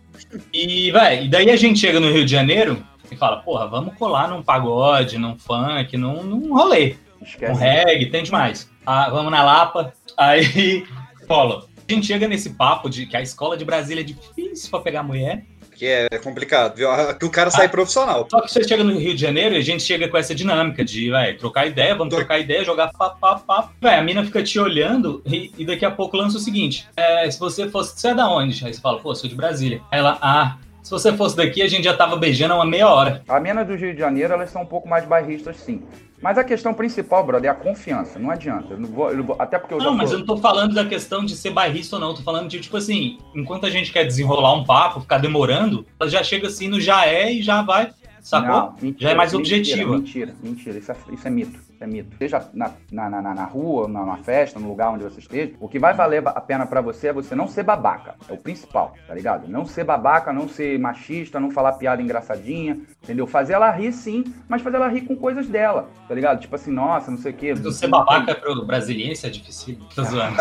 Speaker 6: E, vai, e daí a gente chega no Rio de Janeiro e fala, porra, vamos colar num pagode, num funk, num, num rolê.
Speaker 10: Esquece.
Speaker 6: Um reggae, tem demais. Ah, vamos na Lapa. Aí, [laughs] rola. A gente chega nesse papo de que a escola de Brasília é difícil pra pegar mulher.
Speaker 3: Que é complicado, viu? Que o cara sai profissional.
Speaker 6: Só que você chega no Rio de Janeiro e a gente chega com essa dinâmica de, vai, trocar ideia, vamos trocar ideia, jogar papo, papo, papo. Vai, a mina fica te olhando e, e daqui a pouco lança o seguinte: é, se você fosse. Você é da onde? Aí você fala, pô, sou de Brasília. Aí ela, ah, se você fosse daqui, a gente já tava beijando há uma meia hora.
Speaker 10: A mina do Rio de Janeiro, elas são um pouco mais bairristas, sim. Mas a questão principal, brother, é a confiança. Não adianta. Eu não vou, eu não vou- até porque eu já
Speaker 6: Não, mas
Speaker 10: tô-
Speaker 6: eu não tô falando da questão de ser bairrista ou não. Eu tô falando de, tipo assim, enquanto a gente quer desenrolar um papo, ficar demorando, ela já chega assim no já é e já vai, sacou?
Speaker 10: Não, mentira,
Speaker 6: já é mais
Speaker 10: mentira,
Speaker 6: objetiva.
Speaker 10: Mentira, mentira. Isso é, isso é mito. Isso é mito. Seja na, na, na, na rua, na, na festa, no lugar onde você esteja, o que vai valer a pena pra você é você não ser babaca. É o principal, tá ligado? Não ser babaca, não ser machista, não falar piada engraçadinha, entendeu? Fazer ela rir sim, mas fazer ela rir com coisas dela, tá ligado? Tipo assim, nossa, não sei o quê.
Speaker 6: Então, ser babaca pro brasiliense é difícil. Tô zoando.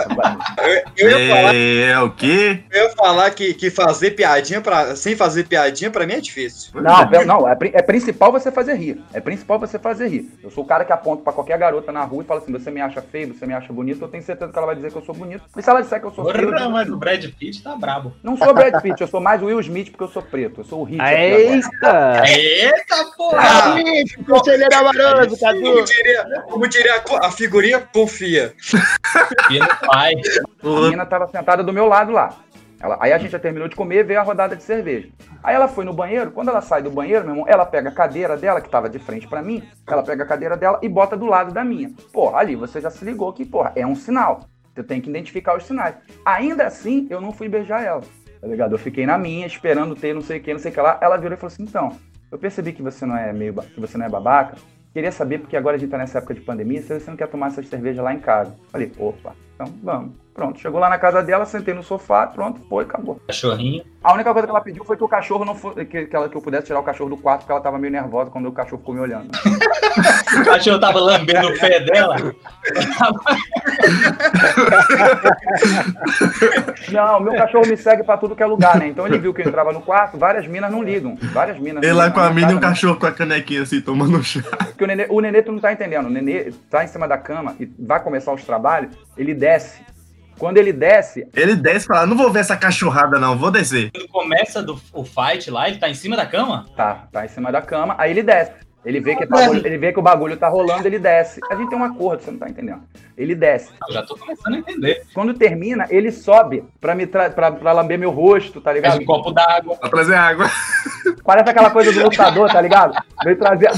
Speaker 3: Eu, [laughs] eu ia falar,
Speaker 9: É o quê?
Speaker 3: eu ia falar que, que fazer piadinha pra, sem fazer piadinha pra mim é difícil.
Speaker 10: Não, não, é, é principal você fazer rir. É principal você fazer rir. Eu sou o cara que aponta pra qualquer garota na rua e fala assim: você me acha feio, você me acha bonito, eu tenho certeza que ela vai dizer que eu sou bonito. E se ela disser que eu sou feio,
Speaker 6: Porra,
Speaker 10: digo
Speaker 6: mas
Speaker 10: que
Speaker 6: o Brad Pitt tá brabo.
Speaker 10: não sou Brad Pitt, eu sou mais Will Smith porque eu sou preto. Eu sou o Hit.
Speaker 2: Eita!
Speaker 6: Eita, porra!
Speaker 3: Ah,
Speaker 1: Isso, conselheiro amoroso,
Speaker 3: como
Speaker 1: Cadu.
Speaker 3: diria, como diria a figurinha, confia.
Speaker 6: E não vai.
Speaker 10: A menina tava sentada do meu lado lá. Ela- aí a gente já terminou de comer, veio a rodada de cerveja. Aí ela foi no banheiro, quando ela sai do banheiro, meu irmão, ela pega a cadeira dela, que tava de frente pra mim, ela pega a cadeira dela e bota do lado da minha. Pô, ali você já se ligou que, porra, é um sinal. Você tem que identificar os sinais. Ainda assim, eu não fui beijar ela, tá ligado? Eu fiquei na minha, esperando ter não sei o que, não sei o que lá. Ela virou e falou assim, então, eu percebi que você não é meio, que você não é babaca, Queria saber, porque agora a gente tá nessa época de pandemia, se você não quer tomar essa cerveja lá em casa. Falei, opa, então vamos. Pronto, chegou lá na casa dela, sentei no sofá, pronto, foi, acabou.
Speaker 6: Cachorrinho.
Speaker 10: A única coisa que ela pediu foi que o cachorro não fosse. Que, que, ela, que eu pudesse tirar o cachorro do quarto, porque ela tava meio nervosa quando o cachorro ficou me olhando. [laughs]
Speaker 6: O cachorro tava lambendo o pé dela.
Speaker 10: Não, meu cachorro me segue pra tudo que é lugar, né? Então ele viu que eu entrava no quarto, várias minas não ligam. Várias minas.
Speaker 9: Ele lá com a
Speaker 10: na
Speaker 9: mina e um cachorro com a canequinha assim, tomando chá.
Speaker 10: Porque o nenê, o nenê, tu não tá entendendo. O nenê tá em cima da cama e vai começar os trabalhos, ele desce. Quando ele desce,
Speaker 9: Ele desce e fala, não vou ver essa cachorrada não, vou descer.
Speaker 6: Quando começa do, o fight lá, ele tá em cima da cama?
Speaker 10: tá, tá em cima da cama, aí ele desce. Ele vê, que tá, ele vê que o bagulho tá rolando, ele desce. A gente tem um acordo, você não tá entendendo. Ele desce.
Speaker 6: Eu já tô começando a entender.
Speaker 10: Quando termina, ele sobe pra, me tra pra, pra lamber meu rosto, tá ligado?
Speaker 6: Faz um copo d'água.
Speaker 9: Pra trazer água.
Speaker 10: Parece aquela coisa do lutador, tá ligado? Veio trazer.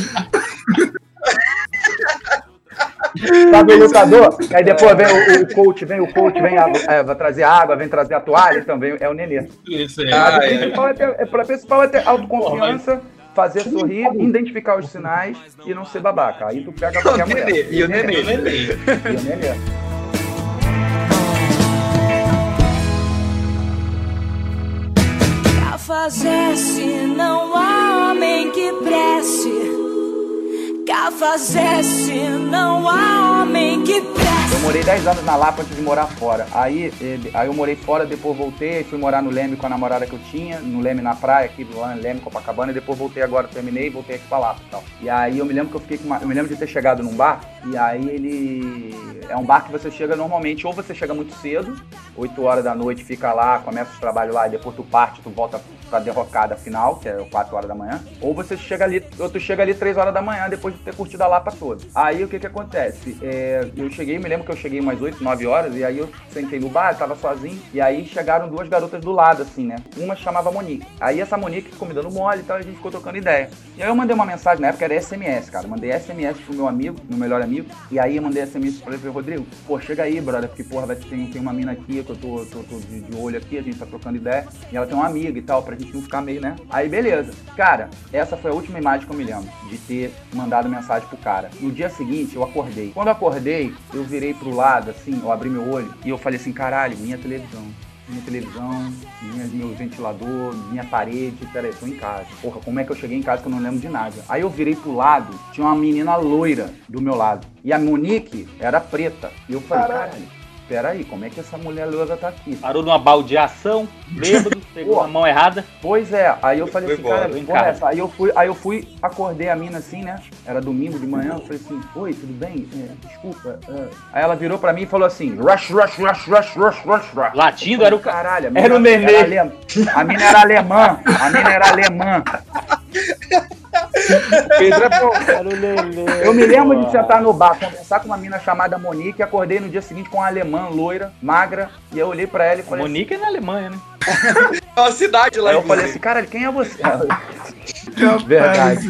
Speaker 10: Sabe o lutador? Aí depois vem o, o coach, vem o coach, vem a, é, vai trazer água, vem trazer a toalha, então vem, é o nenê.
Speaker 6: Isso aí.
Speaker 3: Ah,
Speaker 10: o
Speaker 3: é.
Speaker 10: principal é, ter, é, o principal é ter autoconfiança, fazer sorrir, identificar os sinais e não ser babaca. Aí tu pega qualquer [laughs]
Speaker 3: o nenê,
Speaker 10: mulher.
Speaker 3: e o nenê.
Speaker 6: Eu lembrei.
Speaker 10: E o nenê.
Speaker 15: Cafajeste não há homem que preste. Fazer se não há homem que preste?
Speaker 10: Eu morei 10 anos na Lapa antes de morar fora. Aí, aí eu morei fora, depois voltei, fui morar no Leme com a namorada que eu tinha, no Leme na praia, aqui lá no Leme, Copacabana, e depois voltei agora, terminei e voltei aqui pra Lapa e tal. E aí eu me lembro que eu fiquei com uma, Eu me lembro de ter chegado num bar, e aí ele. É um bar que você chega normalmente, ou você chega muito cedo, 8 horas da noite, fica lá, começa os trabalhos lá, e depois tu parte, tu volta pra derrocada final, que é 4 horas da manhã, ou você chega ali, ou tu chega ali 3 horas da manhã, depois de ter curtido a Lapa toda. Aí o que que acontece? É, eu cheguei, me lembro que eu cheguei umas 8, 9 horas, e aí eu sentei no bar, tava sozinho, e aí chegaram duas garotas do lado, assim, né? Uma chamava Monique. Aí essa Monique ficou me dando mole e tal, e a gente ficou trocando ideia. E aí eu mandei uma mensagem, na época era SMS, cara. Mandei SMS pro meu amigo, meu melhor amigo, e aí eu mandei SMS pra ele, falei, Rodrigo, pô, chega aí, brother, porque, porra, vai ter, tem, uma mina aqui que eu tô, tô, tô de, de olho aqui, a gente tá trocando ideia, e ela tem uma amiga e tal, pra gente não ficar meio, né? Aí, beleza. Cara, essa foi a última imagem que eu me lembro, de ter mandado mensagem pro cara. No dia seguinte, eu acordei. Quando eu acordei, eu virei pro lado, assim, eu abri meu olho, e eu falei assim, caralho, minha televisão minha televisão, minha, meu ventilador, minha parede, peraí, tô em casa. Porra, como é que eu cheguei em casa que eu não lembro de nada? Aí eu virei pro lado, tinha uma menina loira do meu lado. E a Monique era preta. E eu falei,
Speaker 6: Caralho.
Speaker 10: caralho, peraí, como é que essa mulher loira tá aqui?
Speaker 6: Parou numa baldeação, bêbado, [laughs] pegou a mão errada.
Speaker 10: Pois é, aí eu falei
Speaker 6: Foi
Speaker 10: assim,
Speaker 6: embora,
Speaker 10: cara,
Speaker 6: foi em
Speaker 10: porra,
Speaker 6: casa.
Speaker 10: essa? Aí eu fui, aí eu fui, acordei a mina assim, né? Era domingo de manhã, eu falei assim, oi, tudo bem? É, desculpa. é." Aí ela virou pra mim e falou assim, rush, rush, rush, rush, rush, rush, rush.
Speaker 6: Latindo, era o ca-
Speaker 10: caralho.
Speaker 6: era o nenê.
Speaker 10: alem- A mina era alemã, a mina era alemã. [laughs]
Speaker 6: Pedro é bom.
Speaker 10: Eu me lembro de sentar no bar, conversar com uma mina chamada Monique e acordei no dia seguinte com uma alemã loira, magra, e eu olhei pra ela e falei
Speaker 6: Monique é na Alemanha, né?
Speaker 3: É uma cidade lá,
Speaker 10: Aí eu falei assim, cara, quem é você? Verdade.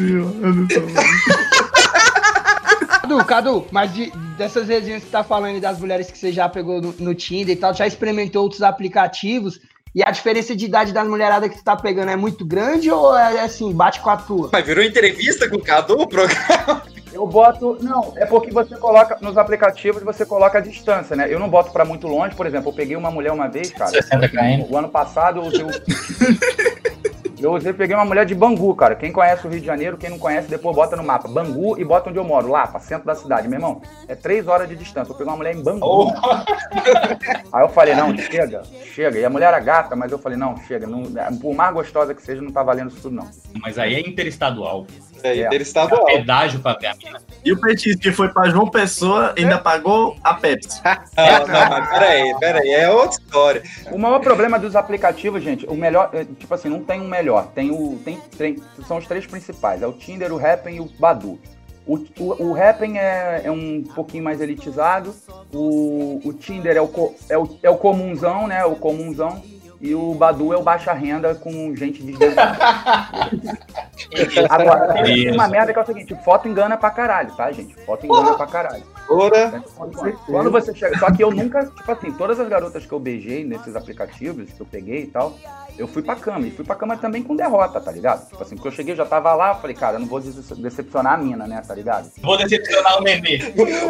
Speaker 1: Cadu, Cadu, mas de- dessas resenhas que você tá falando das mulheres que você já pegou no, no Tinder e tal, já experimentou outros aplicativos e a diferença de idade das mulheradas que você tá pegando é muito grande ou é assim, bate com a tua?
Speaker 3: Mas virou entrevista com o Cadu o programa?
Speaker 10: Eu boto. Não, é porque você coloca. Nos aplicativos você coloca a distância, né? Eu não boto pra muito longe, por exemplo, eu peguei uma mulher uma vez, cara.
Speaker 7: 60 km.
Speaker 10: O ano passado eu usei. [laughs] Eu usei, peguei uma mulher de Bangu, cara. Quem conhece o Rio de Janeiro, quem não conhece, depois bota no mapa. Bangu e bota onde eu moro, Lapa, centro da cidade. Meu irmão, é três horas de distância. Eu peguei uma mulher em Bangu. [laughs] Aí eu falei, não, chega, chega. E a mulher era gata, mas eu falei, não, chega. Não, por mais gostosa que seja, não tá valendo isso tudo, não.
Speaker 7: Mas aí é interestadual.
Speaker 3: É,
Speaker 10: interestadual.
Speaker 7: É pedágio pra ver a mina.
Speaker 9: E o Petis, que foi pra João Pessoa, ainda pagou a Pepsi. [laughs]
Speaker 3: Não, não, mas peraí, peraí, é outra história.
Speaker 10: O maior problema dos aplicativos, gente, o melhor, é, tipo assim, não tem um melhor. Tem o. Tem, tem- são os três principais: é o Tinder, o Happn e o Badu. O, o, o Happn é, é um pouquinho mais elitizado. O, o Tinder é o, co- é, o, é o comunzão, né? O comunzão. E o Badu é o baixa renda com gente desdentada. [laughs] Agora, tem uma merda que é o seguinte: foto engana pra caralho, tá, gente? Foto engana pra caralho.
Speaker 3: Ora.
Speaker 10: Quando você chega. Só que eu nunca, tipo assim, todas as garotas que eu beijei nesses aplicativos que eu peguei e tal, eu fui pra cama. E fui pra cama também com derrota, tá ligado? Tipo assim, porque eu cheguei, já tava lá, falei, cara, eu não vou dece- decepcionar a mina, né, tá ligado?
Speaker 7: Vou decepcionar o nenê.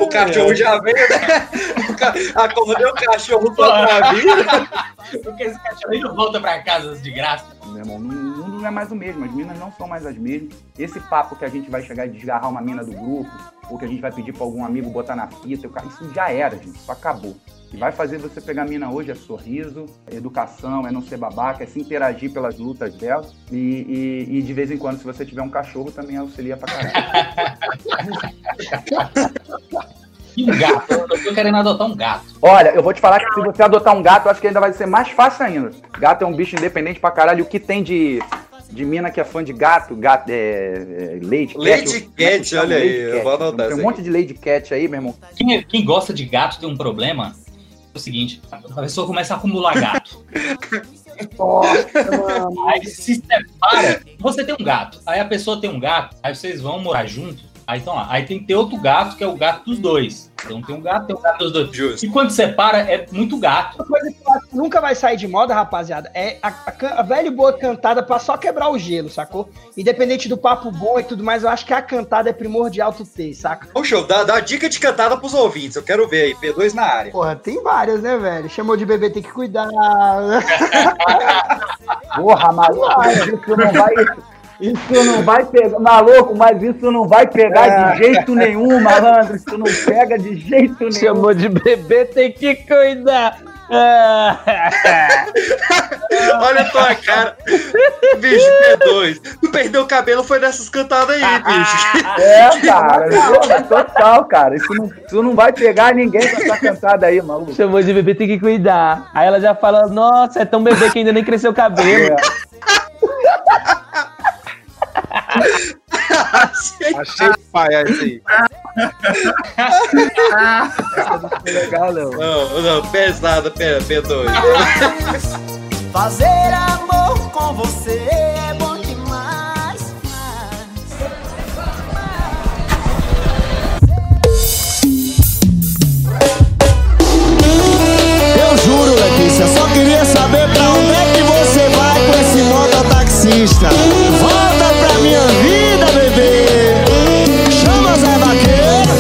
Speaker 3: O cachorro já veio, né? [laughs] Acordei o cachorro pra vida. [laughs]
Speaker 7: Porque esse cachorrinho não volta pra casa de graça.
Speaker 10: Meu irmão, o mundo não é mais o mesmo, as minas não são mais as mesmas. Esse papo que a gente vai chegar e desgarrar uma mina do grupo, ou que a gente vai pedir pra algum amigo botar na fita, isso já era, gente, isso acabou. O que vai fazer você pegar a mina hoje é sorriso, é educação, é não ser babaca, é se interagir pelas lutas dela. E, e- e de vez em quando, se você tiver um cachorro, também auxilia pra caralho. [laughs]
Speaker 7: E um gato. Eu tô querendo adotar um gato.
Speaker 10: Olha, eu vou te falar que se você adotar um gato, eu acho que ainda vai ser mais fácil ainda. Gato é um bicho independente pra caralho. O que tem de, de mina que é fã de gato, gato é, é Lady Cat.
Speaker 3: Lady
Speaker 10: como é que
Speaker 3: Cat, olha aí,
Speaker 10: Lady
Speaker 3: eu
Speaker 10: Cat.
Speaker 3: vou anotar
Speaker 10: Tem um monte de Lady Cat aí, meu irmão.
Speaker 7: Quem, é- quem gosta de gato tem um problema. É o seguinte, a pessoa começa a acumular gato. [laughs] Aí se separa. Você tem um gato. Aí a pessoa tem um gato. Aí vocês vão morar junto. Aí estão lá. Aí tem que ter outro gato, que é o gato dos dois. Então tem um gato, tem um gato dos dois. E quando separa, é muito gato.
Speaker 1: Uma coisa que eu acho que nunca vai sair de moda, rapaziada, é a, a a velha e boa cantada pra só quebrar o gelo, sacou? Independente do papo bom e tudo mais, eu acho que a cantada é primordial tu ter, saca?
Speaker 3: Ô, show, dá, dá dica de cantada pros ouvintes. Eu quero ver aí. P2 na área.
Speaker 1: Porra, tem várias, né, velho? Chamou de bebê, tem que cuidar. [laughs]
Speaker 10: Porra, maluco, isso não vai. Isso não vai pegar, maluco, mas isso não vai pegar
Speaker 2: É.
Speaker 10: de jeito nenhum, malandro. Isso não pega de jeito nenhum.
Speaker 2: Chamou de bebê, tem que cuidar. [laughs]
Speaker 3: Olha a tua cara. Bicho, P2. Tu perdeu o cabelo, foi nessas cantadas aí, bicho. [laughs]
Speaker 10: É, cara, porra, total, cara. Isso não, isso não vai pegar ninguém com essa cantada aí, maluco.
Speaker 2: Chamou de bebê, tem que cuidar. Aí ela já fala, nossa, é tão bebê que ainda nem cresceu o cabelo. [laughs]
Speaker 5: Achei paia isso aí.
Speaker 3: Essa não foi legal, não. Não, não, pesada, P, P2.
Speaker 15: Fazer amor com você é bom demais.
Speaker 16: Eu juro, Letícia, só queria saber pra onde é que você vai com esse mototaxista. Pra minha vida, bebê. Chama Zé Vaqueiro.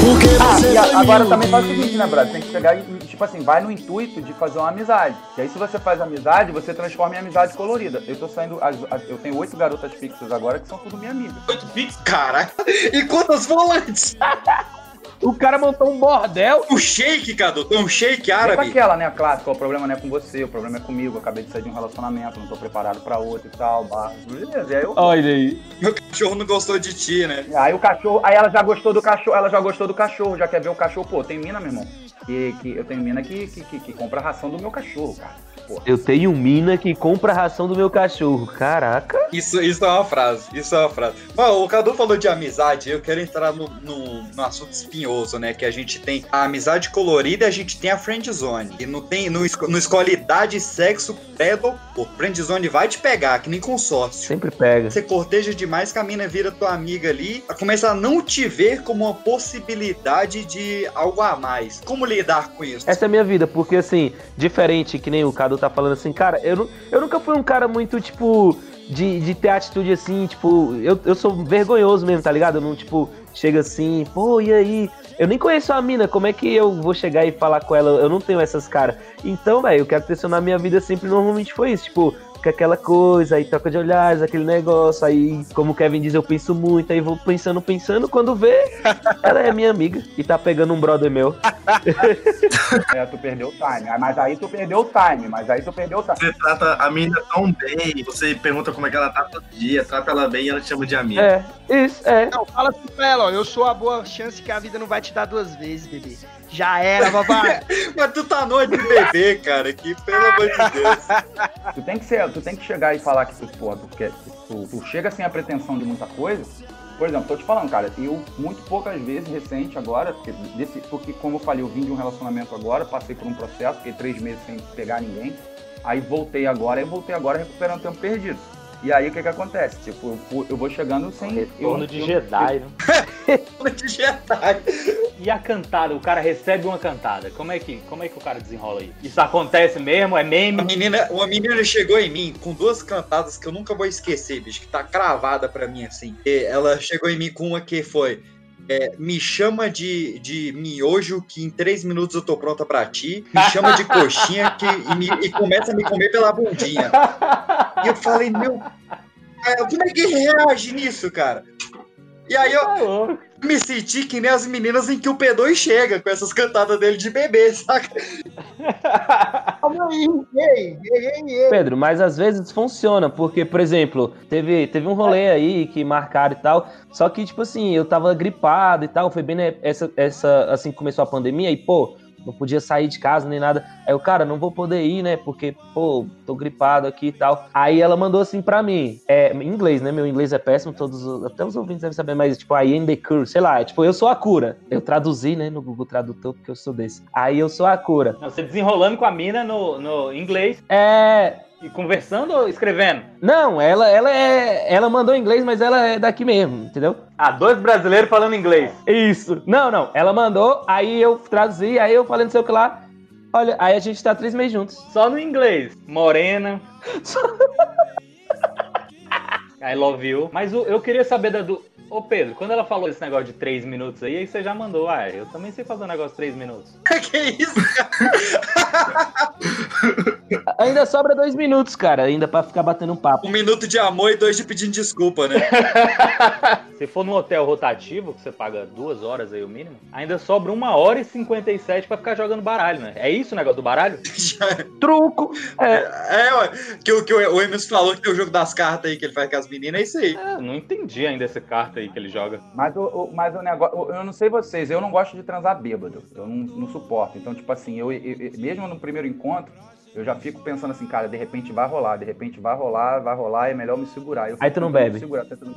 Speaker 16: Porque
Speaker 10: Ah,
Speaker 16: você
Speaker 10: e a-
Speaker 16: foi
Speaker 10: agora também faz o seguinte, né, brother? Tem que pegar e, tipo assim, vai no intuito de fazer uma amizade. E aí, se você faz amizade, você transforma em amizade colorida. Eu tô saindo. as- as- eu tenho oito garotas fixas agora que são tudo minha amiga.
Speaker 3: Oito fixas? Caraca. E quantas volantes? [laughs]
Speaker 2: O cara montou um bordel.
Speaker 3: O shake, Cadu, tem um shake
Speaker 10: É com
Speaker 3: árabe.
Speaker 10: aquela, né, clássica, o problema não é com você, o problema é comigo, eu acabei de sair de um relacionamento, não tô preparado pra outro e tal, barra. Beleza, e aí eu...
Speaker 2: Olha aí.
Speaker 3: Meu cachorro não gostou de ti, né?
Speaker 10: Aí o cachorro, aí ela já gostou do cachorro, ela já gostou do cachorro, já quer ver o cachorro, pô, tem mina, meu irmão, que, que eu tenho mina que, que, que, que compra a ração do meu cachorro, cara. Pô.
Speaker 2: Eu tenho mina que compra a ração do meu cachorro. Caraca.
Speaker 3: Isso, isso é uma frase, isso é uma frase. Mas o Cadu falou de amizade, eu quero entrar no, no, no assunto espinhoso, né? Que a gente tem a amizade colorida e a gente tem a friend zone. E não tem, não, esco- não escolhe idade, sexo, credo. O friend zone vai te pegar, que nem consórcio.
Speaker 2: Sempre pega.
Speaker 3: Você corteja demais que a mina vira tua amiga ali, começa a não te ver como uma possibilidade de algo a mais. Como lidar com isso?
Speaker 2: Essa é a minha vida, porque assim, diferente que nem o Cadu tá falando assim, cara, eu, eu nunca fui um cara muito, tipo, de, de ter atitude assim, tipo, eu, eu sou vergonhoso mesmo, tá ligado? Eu não, tipo, chega assim, pô, e aí? Eu nem conheço a mina, como é que eu vou chegar e falar com ela? Eu não tenho essas caras. Então, velho, o que aconteceu na minha vida sempre normalmente foi isso, tipo, fica aquela coisa, aí troca de olhares, aquele negócio, aí, como o Kevin diz, eu penso muito, aí vou pensando, pensando, quando vê, [laughs] ela é minha amiga e tá pegando um brother meu. [laughs]
Speaker 10: É, tu perdeu o time, Ah, mas aí tu perdeu o time, mas aí tu perdeu o time.
Speaker 9: Você trata a menina tão bem, você pergunta como é que ela tá todo dia, trata ela bem e ela te chama de amiga.
Speaker 2: É, isso, é.
Speaker 1: Não, fala assim pra ela, ó, eu sou a boa chance que a vida não vai te dar duas vezes, bebê. Já era, papai. [laughs]
Speaker 3: Mas tu tá noite de bebê, cara, que pelo amor de Deus.
Speaker 10: Tu tem que ser, tu tem que chegar e falar que tu, tu, quer, tu, tu chega sem a pretensão de muita coisa. Por exemplo, tô te falando, cara, eu muito poucas vezes recente agora, porque, desse, porque como eu falei, eu vim de um relacionamento agora, passei por um processo, fiquei três meses sem pegar ninguém, aí voltei agora, e voltei agora recuperando tempo perdido. E aí o que que acontece? Tipo, eu, eu vou chegando sem.
Speaker 6: Retorno
Speaker 10: eu-
Speaker 6: de
Speaker 10: eu-
Speaker 6: Jedi, né? [laughs]
Speaker 3: de Jedi.
Speaker 6: E a cantada, o cara recebe uma cantada. Como é que, como é que o cara desenrola aí? Isso acontece mesmo? É meme?
Speaker 3: menina, uma menina chegou em mim com duas cantadas que eu nunca vou esquecer, bicho, que tá cravada pra mim assim. E ela chegou em mim com uma que foi. é, me chama de, de miojo que em três minutos eu tô pronta pra ti. Me chama de coxinha que, e, me- e começa a me comer pela bundinha. E eu falei, meu. é, Como é que reage nisso, cara? E aí eu me senti que nem as meninas em que o P2 chega com essas cantadas dele de bebê, [laughs] saca?
Speaker 1: Calma aí, ei, ei, ei, ei.
Speaker 2: Pedro, mas às vezes funciona, porque, por exemplo, teve, teve um rolê aí que marcaram e tal, só que, tipo assim, eu tava gripado e tal, foi bem né, essa, essa, assim que começou a pandemia, e, pô, não podia sair de casa nem nada. Aí eu, cara, não vou poder ir, né, porque, pô, tô gripado aqui e tal. Aí ela mandou assim pra mim, é, em inglês, né, meu inglês é péssimo, todos, os- até os ouvintes devem saber, mas, tipo, I am the cure, sei lá, é, tipo, eu sou a cura. Eu traduzi, né, no Google Tradutor, porque eu sou desse. Aí eu sou a cura.
Speaker 6: Não, Você desenrolando com a mina no, no inglês
Speaker 2: É,
Speaker 6: conversando ou escrevendo?
Speaker 2: Não, ela, ela é. Ela mandou em inglês, mas ela é daqui mesmo, entendeu?
Speaker 6: Ah, dois brasileiros falando inglês.
Speaker 2: Isso. Não, não. Ela mandou, aí eu traduzi, aí eu falei não sei o que lá. Olha, aí a gente tá três meses juntos.
Speaker 6: Só no inglês. Morena. [laughs] I love you. Mas o- eu queria saber da do. Ô Pedro, quando ela falou esse negócio de três minutos aí, aí você já mandou. Ah, eu também sei fazer um negócio de três minutos. [laughs]
Speaker 3: que isso,
Speaker 2: Ainda sobra dois minutos, cara, ainda pra ficar batendo um papo.
Speaker 3: Um minuto de amor e dois de pedindo desculpa, né? [laughs]
Speaker 6: Se for num hotel rotativo, que você paga duas horas aí o mínimo, ainda sobra uma hora e 57 pra ficar jogando baralho, né? É isso o negócio do baralho? [laughs]
Speaker 2: Truco.
Speaker 3: É, é ué, que, o- que o o Emerson falou que tem o jogo das cartas aí que ele faz com as meninas, é isso aí.
Speaker 6: É, não entendi ainda essa carta aí que ele joga.
Speaker 10: Mas o, o- mas o negócio, eu não sei vocês, eu não gosto de transar bêbado. Eu não, não suporto. Então, tipo assim, eu, eu- eu- mesmo no primeiro encontro, eu já fico pensando assim, cara, de repente vai rolar, de repente vai rolar, vai rolar, é melhor me segurar. Eu
Speaker 2: Aí tu não bebe?
Speaker 10: me segurar, tentando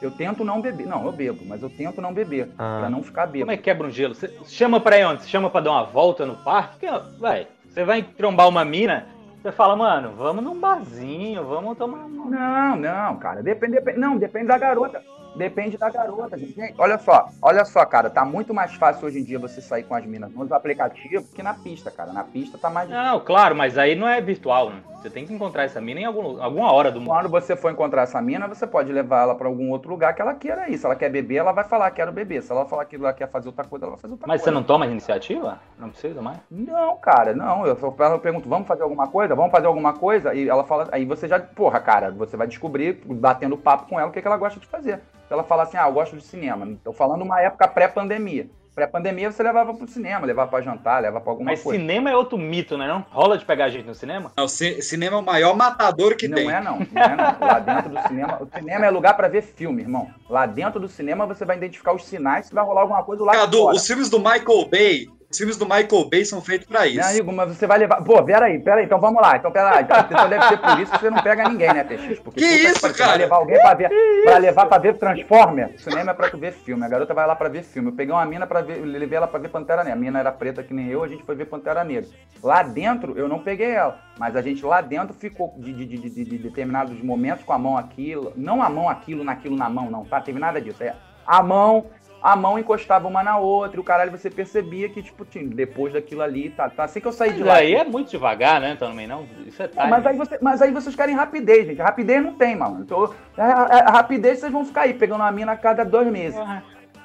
Speaker 10: Eu tento não beber. Não, eu bebo, mas eu tento não beber.
Speaker 2: Ah.
Speaker 10: Pra não ficar bêbado.
Speaker 6: Como é que quebra um gelo? Você chama pra ir onde? Você chama pra dar uma volta no parque? Porque, ó, Vai, você vai trombar uma mina, você fala, mano, vamos num barzinho, vamos tomar uma...
Speaker 10: Não, não, cara. Depende, depende- não, depende da garota. Depende da garota, gente. Olha só, olha só, cara. Tá muito mais fácil hoje em dia você sair com as minas nos aplicativos que na pista, cara. Na pista tá mais
Speaker 6: Não, claro, mas aí não é virtual, né? Você tem que encontrar essa mina em algum, alguma hora do mundo.
Speaker 10: Quando você for encontrar essa mina, você pode levar ela pra algum outro lugar que ela queira ir. Se ela quer beber, ela vai falar, quero beber. Se ela falar que ela quer fazer outra coisa, ela vai fazer outra
Speaker 6: Mas você
Speaker 10: coisa.
Speaker 6: não toma iniciativa? Não precisa mais?
Speaker 10: Não, cara, não. Eu, só, eu pergunto, vamos fazer alguma coisa? Vamos fazer alguma coisa? E ela fala, aí você já, porra, cara, você vai descobrir, batendo papo com ela, o que, que ela gosta de fazer. Se ela falar assim, ah, eu gosto de cinema. Tô falando uma época pré-pandemia. Pré-pandemia você levava pro cinema, levava pra jantar, levava pra alguma
Speaker 6: Mas
Speaker 10: coisa.
Speaker 6: cinema é outro mito, né? Não? Rola de pegar gente no cinema?
Speaker 3: Não, cinema é o maior matador que
Speaker 10: Não
Speaker 3: tem.
Speaker 10: é não, não é não. Lá dentro do cinema, o cinema é lugar pra ver filme, irmão. Lá dentro do cinema você vai identificar os sinais se vai rolar alguma coisa lá
Speaker 3: Cadu,
Speaker 10: fora.
Speaker 3: os filmes do Michael Bay, os filmes do Michael Bay são feitos pra isso.
Speaker 10: Meu amigo, mas você vai levar. Pô, peraí, peraí, então vamos lá. Então, peraí. Então, deve ser por isso que você não pega ninguém, né, Peixe? Porque
Speaker 3: Que isso,
Speaker 10: pariu, você
Speaker 3: cara?
Speaker 10: Vai levar alguém pra ver. Pra levar pra ver Transformer. O cinema é pra tu ver filme. A garota vai lá pra ver filme. Eu peguei uma mina pra ver. Levei ela pra ver Pantera Negra. A mina era preta que nem eu, a gente foi ver Pantera Negra. Lá dentro, eu não peguei ela. Mas a gente lá dentro ficou de, de, de, de- de determinados momentos com a mão aquilo. Não a mão aquilo, naquilo na mão, não, tá? Teve nada disso. É a mão a mão encostava uma na outra, e o caralho você percebia que, tipo, tinha- depois daquilo ali, tá, tá assim que eu saí de
Speaker 6: Mas
Speaker 10: lá.
Speaker 6: aí é muito devagar, né, também não? Isso é time.
Speaker 10: Mas aí, você- mas aí vocês querem rapidez, gente. Rapidez não tem, mano. Então, a, a- a rapidez vocês vão ficar aí, pegando uma mina a cada dois meses.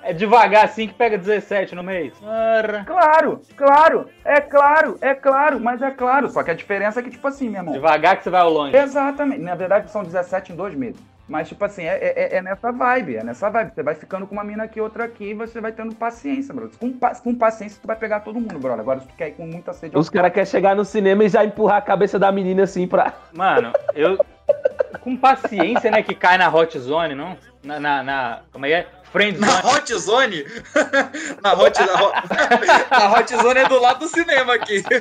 Speaker 6: É devagar assim que pega 17 no mês.
Speaker 10: Claro, claro, é claro, é claro, mas é claro. Só que a diferença é que, tipo assim, meu irmão.
Speaker 6: Devagar que você vai ao longe.
Speaker 10: Exatamente. Na verdade, são 17 em dois meses. Mas, tipo assim, é, é- é nessa vibe, é nessa vibe. Você vai ficando com uma mina aqui, outra aqui, e você vai tendo paciência, brother. Com, com paciência, tu vai pegar todo mundo, brother. Agora, se tu quer ir com muita sede...
Speaker 2: Os caras querem chegar no cinema e já empurrar a cabeça da menina assim pra.
Speaker 6: Mano, eu. Com paciência, né? Que cai na hot zone, não? Na. na, na- como é que é? Friend
Speaker 3: Na. Hot Zone? [laughs] na, hot, na, hot, [laughs] na Hot Zone é do lado do cinema aqui. [laughs]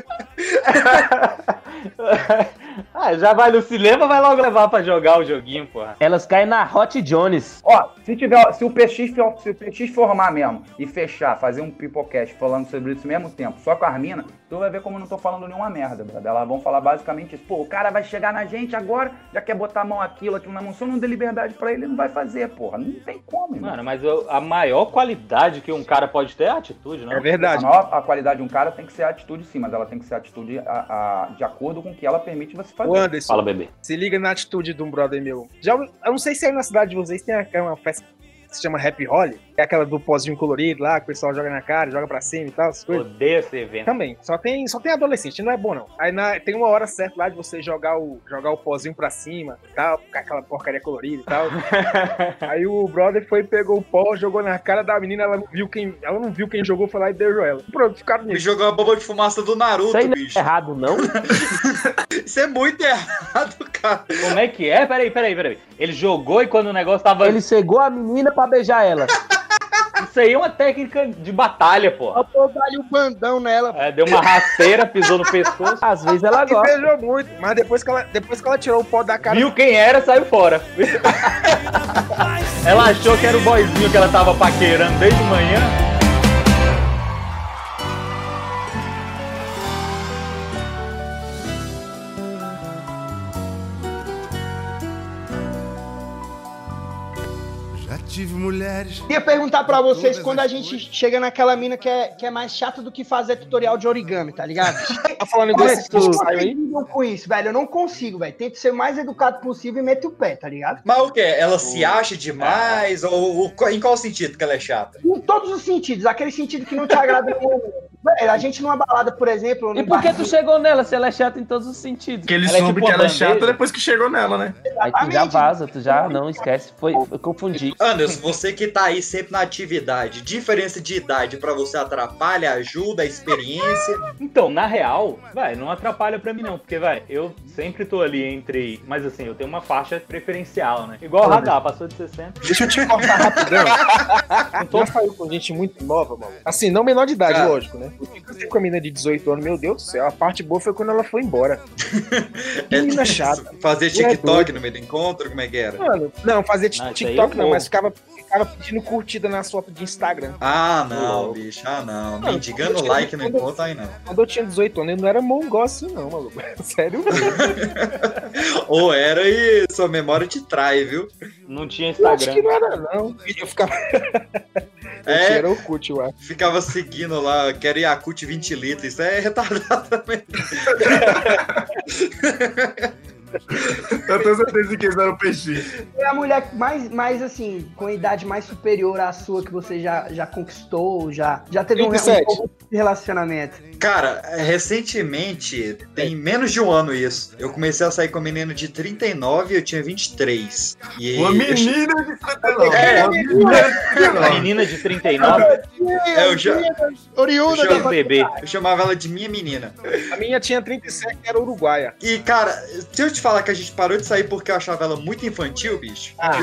Speaker 6: ah, já vai no cinema, vai logo levar pra jogar o joguinho, porra.
Speaker 2: Elas caem na Hot Jones.
Speaker 10: Ó, se tiver, se o PX, for- se o PX formar mesmo e fechar, fazer um pipocast falando sobre isso ao mesmo tempo, só com a Armina, tu vai ver como eu não tô falando nenhuma merda, brother. Elas vão falar basicamente isso. Pô, o cara vai chegar na gente agora, já quer botar a mão aquilo, aquilo na mão. Se eu não der liberdade pra ele, ele não vai fazer, porra. Não tem como, irmão.
Speaker 6: Mano, mas eu- a maior qualidade que um cara pode ter é a atitude, não?
Speaker 5: É verdade.
Speaker 10: A, maior, a qualidade de um cara tem que ser a atitude sim, mas ela tem que ser a atitude a- a- de acordo com o que ela permite você fazer.
Speaker 5: Ô Anderson,
Speaker 6: Fala, bebê.
Speaker 5: se liga na atitude de um brother meu. Já, eu não sei se aí na cidade de vocês tem uma festa que se chama Happy Holly, é aquela do pozinho colorido lá, que o pessoal joga na cara, joga pra cima e tal, essas coisas.
Speaker 6: Odeio esse evento.
Speaker 5: Também, só tem, só tem adolescente, não é bom não. Aí na- tem uma hora certa lá de você jogar o, jogar o pozinho pra cima e tal, com aquela porcaria colorida e tal. [laughs] Aí o brother foi, pegou o pó, jogou na cara da menina, ela não viu quem, ela não viu quem jogou, foi lá e beijou ela. Pronto, ficaram
Speaker 3: Me
Speaker 5: nisso.
Speaker 3: jogou a bomba de fumaça do Naruto,
Speaker 2: Isso aí não é
Speaker 3: bicho.
Speaker 2: errado, não? [laughs]
Speaker 3: Isso é muito errado, cara.
Speaker 6: Como é que é? Peraí, peraí, peraí. Ele jogou e quando o negócio tava.
Speaker 2: Ele cegou a menina pra beijar ela. [laughs]
Speaker 6: Isso aí é uma técnica de batalha, pô.
Speaker 1: Botou ali o bandão nela.
Speaker 6: É, deu uma rasteira, pisou no pescoço.
Speaker 2: Às vezes ela
Speaker 5: E
Speaker 2: gosta.
Speaker 5: beijou muito, mas depois que ela, depois que ela tirou o pó da cara,
Speaker 6: Viu quem era, saiu fora. [laughs] ela achou que era o boyzinho que ela tava paquerando desde manhã.
Speaker 8: Tive mulheres.
Speaker 1: Queria perguntar pra vocês quando a gente
Speaker 8: cores.
Speaker 1: chega naquela mina que é, que é mais chata do que fazer tutorial de origami, tá ligado? [laughs]
Speaker 5: tá falando
Speaker 1: é que
Speaker 5: que saiu aí?
Speaker 1: lidam com isso, velho? Eu não consigo, velho. Tento ser o mais educado possível e meto o pé, tá ligado?
Speaker 3: Mas o quê? Ela se acha demais? Ou, ou em qual sentido que ela é chata?
Speaker 1: Em todos os sentidos. Aquele sentido que não te agrada [laughs] no momento. Velho, a gente numa balada, por exemplo.
Speaker 2: E por que tu chegou nela se ela é chata em todos os sentidos?
Speaker 9: Porque ele
Speaker 2: Ela é
Speaker 9: soube
Speaker 2: tipo
Speaker 9: que ela é
Speaker 2: uma
Speaker 9: chata
Speaker 2: bandeja.
Speaker 9: depois que chegou nela, né?
Speaker 2: Aí tu já vaza, tu já não esquece. Foi, eu confundi.
Speaker 3: Anderson, você que tá aí sempre na atividade, diferença de idade pra você atrapalha, ajuda, experiência?
Speaker 6: Então, na real, vai, não atrapalha pra mim não, porque, vai, eu sempre tô ali entre. Mas assim, eu tenho uma faixa preferencial, né? Igual o radar, passou de 60.
Speaker 5: Deixa eu te cortar rapidão. Não saiu com gente muito nova, mano. Assim, não menor de idade,
Speaker 3: Cara.
Speaker 5: lógico, né? Eu fiquei com a menina de 18 anos, meu Deus do céu. A parte boa foi quando ela foi embora. [laughs] Que menina chata.
Speaker 3: Fazer
Speaker 5: é
Speaker 3: TikTok
Speaker 5: doido.
Speaker 3: no meio do encontro, como é que era?
Speaker 5: Mano, não, fazer
Speaker 6: Não, aí
Speaker 5: TikTok
Speaker 6: eu
Speaker 5: não, mas ficava, ficava pedindo curtida nas fotos de Instagram.
Speaker 3: Ah, não, bicho, ah, não.
Speaker 5: Não,
Speaker 3: Mendigando like
Speaker 5: tinha-
Speaker 3: no encontro aí não.
Speaker 5: Quando eu tinha 18 anos, eu não era mongol assim, não, maluco. [laughs] Sério?
Speaker 3: Ou [laughs] era e sua memória te trai, viu?
Speaker 6: Não tinha
Speaker 5: Eu acho
Speaker 6: Instagram.
Speaker 5: que não era, não. Eu ficava.
Speaker 3: É.
Speaker 5: era o cut, acho.
Speaker 3: Ficava seguindo lá, quero Yakut 20 litros. Isso é retardado também. [laughs]
Speaker 9: Eu tenho certeza que eles eram peixe.
Speaker 1: É a mulher mais, mais assim, com idade mais superior à sua que você já, já conquistou, já, já teve um,
Speaker 5: 37.
Speaker 1: um relacionamento.
Speaker 3: Cara, recentemente, tem menos de um ano isso. Eu comecei a sair com uma menina de 39 e eu tinha 23. E
Speaker 9: Uma
Speaker 3: eu-
Speaker 9: menina de 39.
Speaker 3: É.
Speaker 9: Uma menina de 39.
Speaker 6: Menina de 39,
Speaker 3: É, eu, já,
Speaker 5: Oriunda da
Speaker 6: bebê.
Speaker 3: eu chamava ela de minha menina.
Speaker 5: A minha tinha 37, era uruguaia.
Speaker 3: E, cara, se eu te falar que a gente parou de sair porque eu achava ela muito infantil, bicho.
Speaker 5: Ah,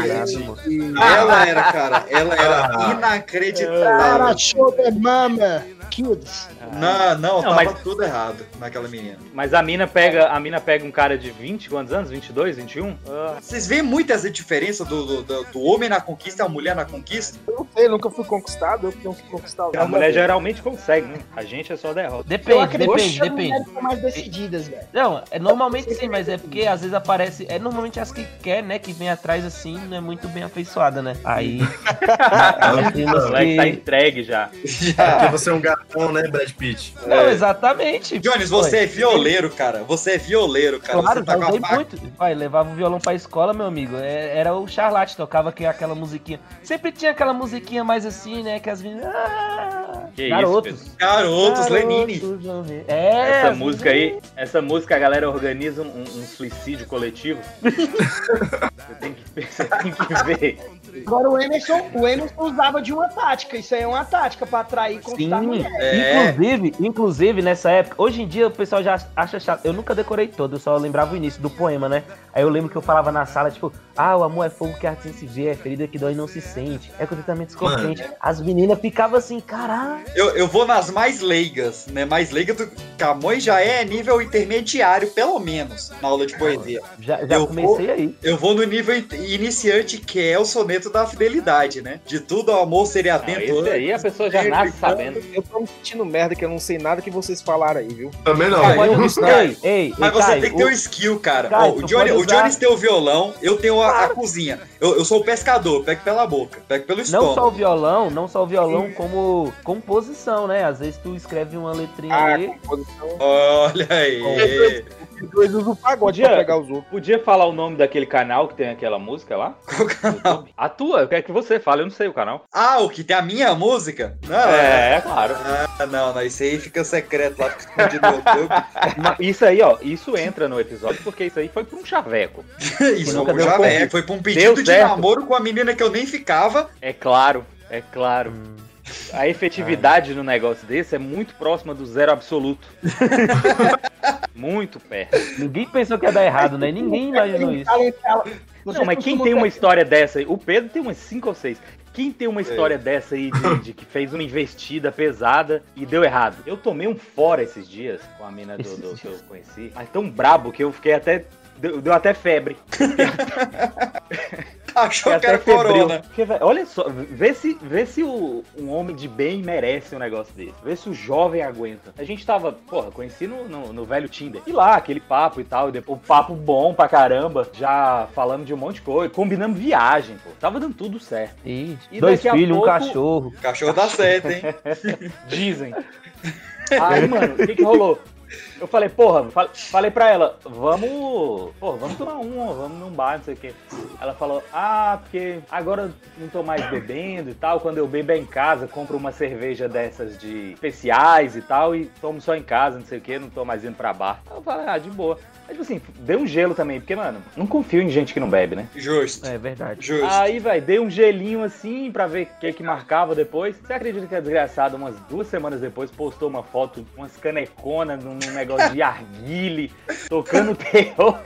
Speaker 3: Ela era, cara, ela era
Speaker 9: Ah.
Speaker 3: inacreditável.
Speaker 1: show the mama, kids.
Speaker 3: Não, não,
Speaker 6: Não,
Speaker 3: tava
Speaker 6: mas-
Speaker 3: tudo errado naquela menina.
Speaker 6: Mas a mina pega, a mina pega um cara de 20, quantos anos? 22, 21? Ah,
Speaker 3: Vocês veem muito essa diferença do, do, do- do homem na conquista e a mulher na conquista?
Speaker 5: Eu não sei, nunca fui conquistado, eu que não fui conquistado.
Speaker 6: a mulher geralmente consegue, né? A gente é só derrota.
Speaker 2: Depende, depende,
Speaker 1: que as
Speaker 2: depende.
Speaker 1: mulheres são mais decididas, velho.
Speaker 2: Não, é normalmente sim, mas é porque às vezes aparece. É normalmente as que quer, né? Que vem atrás assim, não é muito bem afeiçoada, né? Aí. nós
Speaker 6: O
Speaker 2: temos
Speaker 6: moleque tá
Speaker 2: que-
Speaker 6: entregue já.
Speaker 9: Porque você é um gatão, né, Brad Pitt?
Speaker 2: Não, exatamente.
Speaker 3: Jones, você é violeiro, cara. Você é violeiro, cara.
Speaker 2: Claro,
Speaker 3: você tá
Speaker 2: já
Speaker 3: com a
Speaker 2: usei
Speaker 3: faca.
Speaker 2: muito. Vai, levava o violão pra escola, meu amigo. É- Era o Charlotte, tocava que- aquela musiquinha. Sempre tinha aquela musiquinha mais assim, né? Que as meninas. Ah,
Speaker 6: Que
Speaker 2: garotos.
Speaker 6: isso,
Speaker 3: Garotos, Lenine.
Speaker 2: vão ver. É,
Speaker 6: Essa
Speaker 2: as
Speaker 6: música aí, essa música a galera organiza um, um suicídio coletivo. [laughs] Você tem que, [laughs] você tem que ver.
Speaker 1: Agora o Emerson, o Emerson usava de uma tática. Isso aí é uma tática pra atrair conquistar
Speaker 2: Sim,
Speaker 1: mulher.
Speaker 3: É.
Speaker 2: inclusive, inclusive nessa época, hoje em dia o pessoal já acha chato. Eu nunca decorei todo, eu só lembrava o início do poema, né? Aí eu lembro que eu falava na sala, tipo, ah, o amor é fogo que a arte sem se vê, é ferida que dói e não se sente, é contentamento descontente. As meninas ficavam assim, caralho.
Speaker 3: Eu, eu vou nas mais leigas, né? Mais leiga do Camões já é nível intermediário, pelo menos, na aula de poesia.
Speaker 2: Já, já
Speaker 3: Eu
Speaker 2: comecei aí.
Speaker 3: Eu vou no nível in- iniciante, que é o soneto da fidelidade, né? De tudo ao amor seria
Speaker 6: Não,
Speaker 3: atento.
Speaker 6: esse aí a pessoa já nasce sabendo.
Speaker 5: Eu tô me sentindo merda que eu não sei nada que vocês falaram aí, viu?
Speaker 9: Também não.
Speaker 3: Eu-
Speaker 2: ei, ei,
Speaker 3: Mas você tem que ter
Speaker 2: o-
Speaker 3: um skill, cara.
Speaker 2: Caio,
Speaker 3: Ó, o, Johnny,
Speaker 2: pode
Speaker 3: o Jones tem o violão, eu tenho a, a cozinha. Eu, eu sou o pescador, pego pela boca, pego pelo
Speaker 2: Não só o
Speaker 3: estômago.
Speaker 2: violão, não só o violão, como composição, né? Às vezes tu escreve uma letrinha
Speaker 5: Ah,
Speaker 2: ali.
Speaker 5: composição.
Speaker 3: Olha aí.
Speaker 5: Dois usam o pagode
Speaker 6: Podia-
Speaker 5: pra pegar os outros.
Speaker 6: Podia falar o nome daquele canal que tem aquela música lá?
Speaker 3: Qual canal?
Speaker 6: A tua, eu quero que você fale, eu não sei o canal.
Speaker 3: Ah, o que tem a minha música? Não,
Speaker 6: É, é claro.
Speaker 3: Ah, não, não, isso aí fica secreto lá escondido no YouTube.
Speaker 6: Isso aí, ó, isso entra no episódio porque isso aí foi pra um chaveco. [laughs]
Speaker 3: Isso foi,
Speaker 2: convite.
Speaker 3: é, foi pra um pedido de namoro com a menina que eu nem ficava.
Speaker 6: É claro, é claro. A efetividade no negócio desse é muito próxima do zero absoluto. [laughs] muito perto.
Speaker 2: Ninguém pensou que ia dar errado, né? Ninguém imaginou isso.
Speaker 6: Não, mas quem tem uma história dessa aí? O Pedro tem umas 5 ou 6. Quem tem uma história dessa aí de, de que fez uma investida pesada e deu errado? Eu tomei um fora esses dias com a mina do, do- que eu conheci. Mas tão brabo que eu fiquei até. Deu, deu até febre. [laughs] [laughs]
Speaker 3: Achou
Speaker 6: Fiquei
Speaker 3: que era corona.
Speaker 6: Porque, olha só, vê se, vê se o, um homem de bem merece um negócio desse. Vê se o jovem aguenta. A gente tava, porra, conheci no, no, no velho Tinder. E lá, aquele papo e tal, e depois, o papo bom pra caramba, já falando de um monte de coisa, combinamos viagem, pô. Tava dando tudo certo.
Speaker 2: Ih,
Speaker 6: E
Speaker 2: dois filhos,
Speaker 6: pouco-
Speaker 2: um cachorro.
Speaker 3: Cachorro dá certo, hein? [laughs]
Speaker 6: Dizem. [laughs] Aí, mano, o que que rolou? Eu falei, porra, fal- falei pra ela, vamos. Porra, vamos tomar uma, vamos num bar, não sei o quê. Ela falou, ah, porque agora não tô mais bebendo e tal. Quando eu bebo é em casa, compro uma cerveja dessas de especiais e tal, e tomo só em casa, não sei o quê, não tô mais indo pra bar. Eu falei, ah, de boa. Mas, tipo assim, deu um gelo também, porque, mano, não confio em gente que não bebe, né?
Speaker 3: Justo.
Speaker 2: É verdade.
Speaker 3: Justo.
Speaker 6: Aí, velho, dei um gelinho assim pra ver o que que marcava depois. Você acredita que a desgraçada, umas duas semanas depois, postou uma foto, umas caneconas num negócio de arguile, tocando [laughs] terror.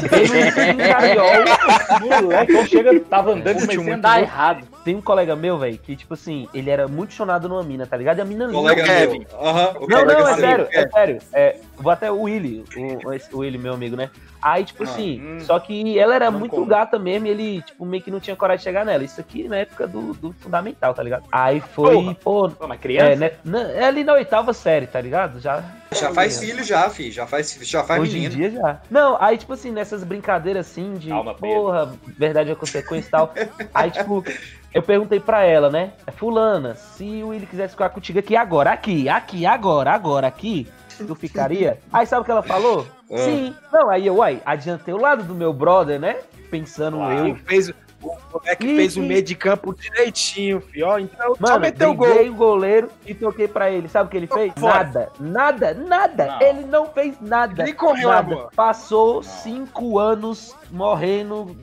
Speaker 2: Bebendo um cariol.
Speaker 6: Moleque, quando chega, tava andando, comecei a
Speaker 2: muito
Speaker 6: andar errado.
Speaker 2: Tem um colega meu, velho, que, tipo assim, ele era muito chonado numa mina, tá ligado? E a mina linda.
Speaker 3: Colega
Speaker 2: Kevin.
Speaker 3: meu. Aham, o
Speaker 2: Não, não, é sério, é sério. É, vou até o Willy, o, o Willy, meu amigo, né? Aí, tipo
Speaker 3: Ah,
Speaker 2: assim,
Speaker 3: hum.
Speaker 2: só que ela era muito
Speaker 3: como.
Speaker 2: gata mesmo e ele, tipo, meio que não tinha coragem de chegar nela. Isso aqui na época do, do fundamental, tá ligado? Aí foi, pô.
Speaker 6: mas criança?
Speaker 2: É, né, na- é ali na oitava série, tá ligado? Já.
Speaker 3: Já faz filho, já, fi. Já faz, já faz
Speaker 2: Hoje
Speaker 3: menino.
Speaker 2: em dia já. Não, aí, tipo assim, nessas brincadeiras assim de
Speaker 3: Calma,
Speaker 2: porra, verdade é consequência e tal. aí, tipo, eu perguntei pra ela, né? Fulana, se o Willi quisesse ficar contigo aqui agora, aqui, aqui, agora, agora, aqui, tu ficaria? Aí sabe o que ela falou?
Speaker 5: Ah.
Speaker 2: Sim. Não, aí eu, uai, adiantei o lado do meu brother, né? Pensando
Speaker 5: Claro.
Speaker 2: eu.
Speaker 5: Fez, o moleque
Speaker 2: Ih,
Speaker 5: fez o meio de campo direitinho, fio. Ó, Então, só
Speaker 2: Mano,
Speaker 5: meteu o gol.
Speaker 2: o goleiro e toquei pra ele. Sabe o que ele fez?
Speaker 5: Fora.
Speaker 2: Nada, nada, nada.
Speaker 5: Não.
Speaker 2: Ele não fez nada.
Speaker 5: Nem correu,
Speaker 2: nada.
Speaker 5: amor.
Speaker 2: Passou cinco anos morrendo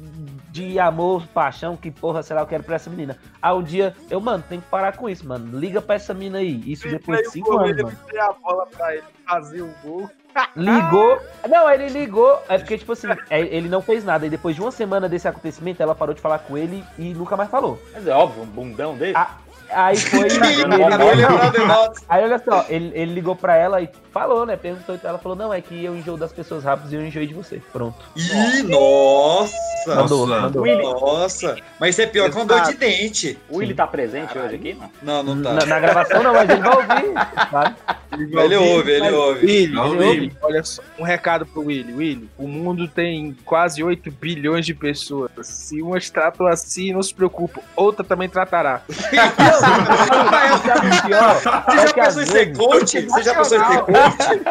Speaker 2: de amor, paixão, que porra, sei lá, eu quero pra essa menina. Aí um dia, eu, mano, tem que parar com isso, mano. Liga pra essa mina aí. Isso depois de cinco anos,
Speaker 5: deu a bola pra ele fazer o gol.
Speaker 2: Ligou. Não, ele ligou. É porque, tipo assim, [laughs] é, ele não fez nada. E depois de uma semana desse acontecimento, ela parou de falar com ele e nunca mais falou.
Speaker 6: Mas é óbvio, um bundão desse.
Speaker 2: Aí foi. Ele-
Speaker 6: negócio.
Speaker 2: Aí olha só, ele, ele ligou pra ela e falou, né? Perguntou, ela falou: Não, é que eu enjoo das pessoas rápidas e eu enjoei de você. Pronto.
Speaker 3: Ih, nossa!
Speaker 2: Mandou, mandou.
Speaker 3: Nossa! Mas isso é pior que um dor de dente.
Speaker 6: O Willi tá presente hoje aqui? Não,
Speaker 3: Não, não tá.
Speaker 2: Na, na gravação não, mas ele vai ouvir, sabe?
Speaker 3: Ele ouve, ele ouve.
Speaker 5: Willy, Willy,
Speaker 3: Willy.
Speaker 5: olha só, um recado pro Willy. Willy, o mundo tem quase 8 bilhões de pessoas. Se umas tratam assim, não se preocupa. Outra também tratará. [laughs]
Speaker 3: Você já pensou em ser coach? Você já pensou em ser coach?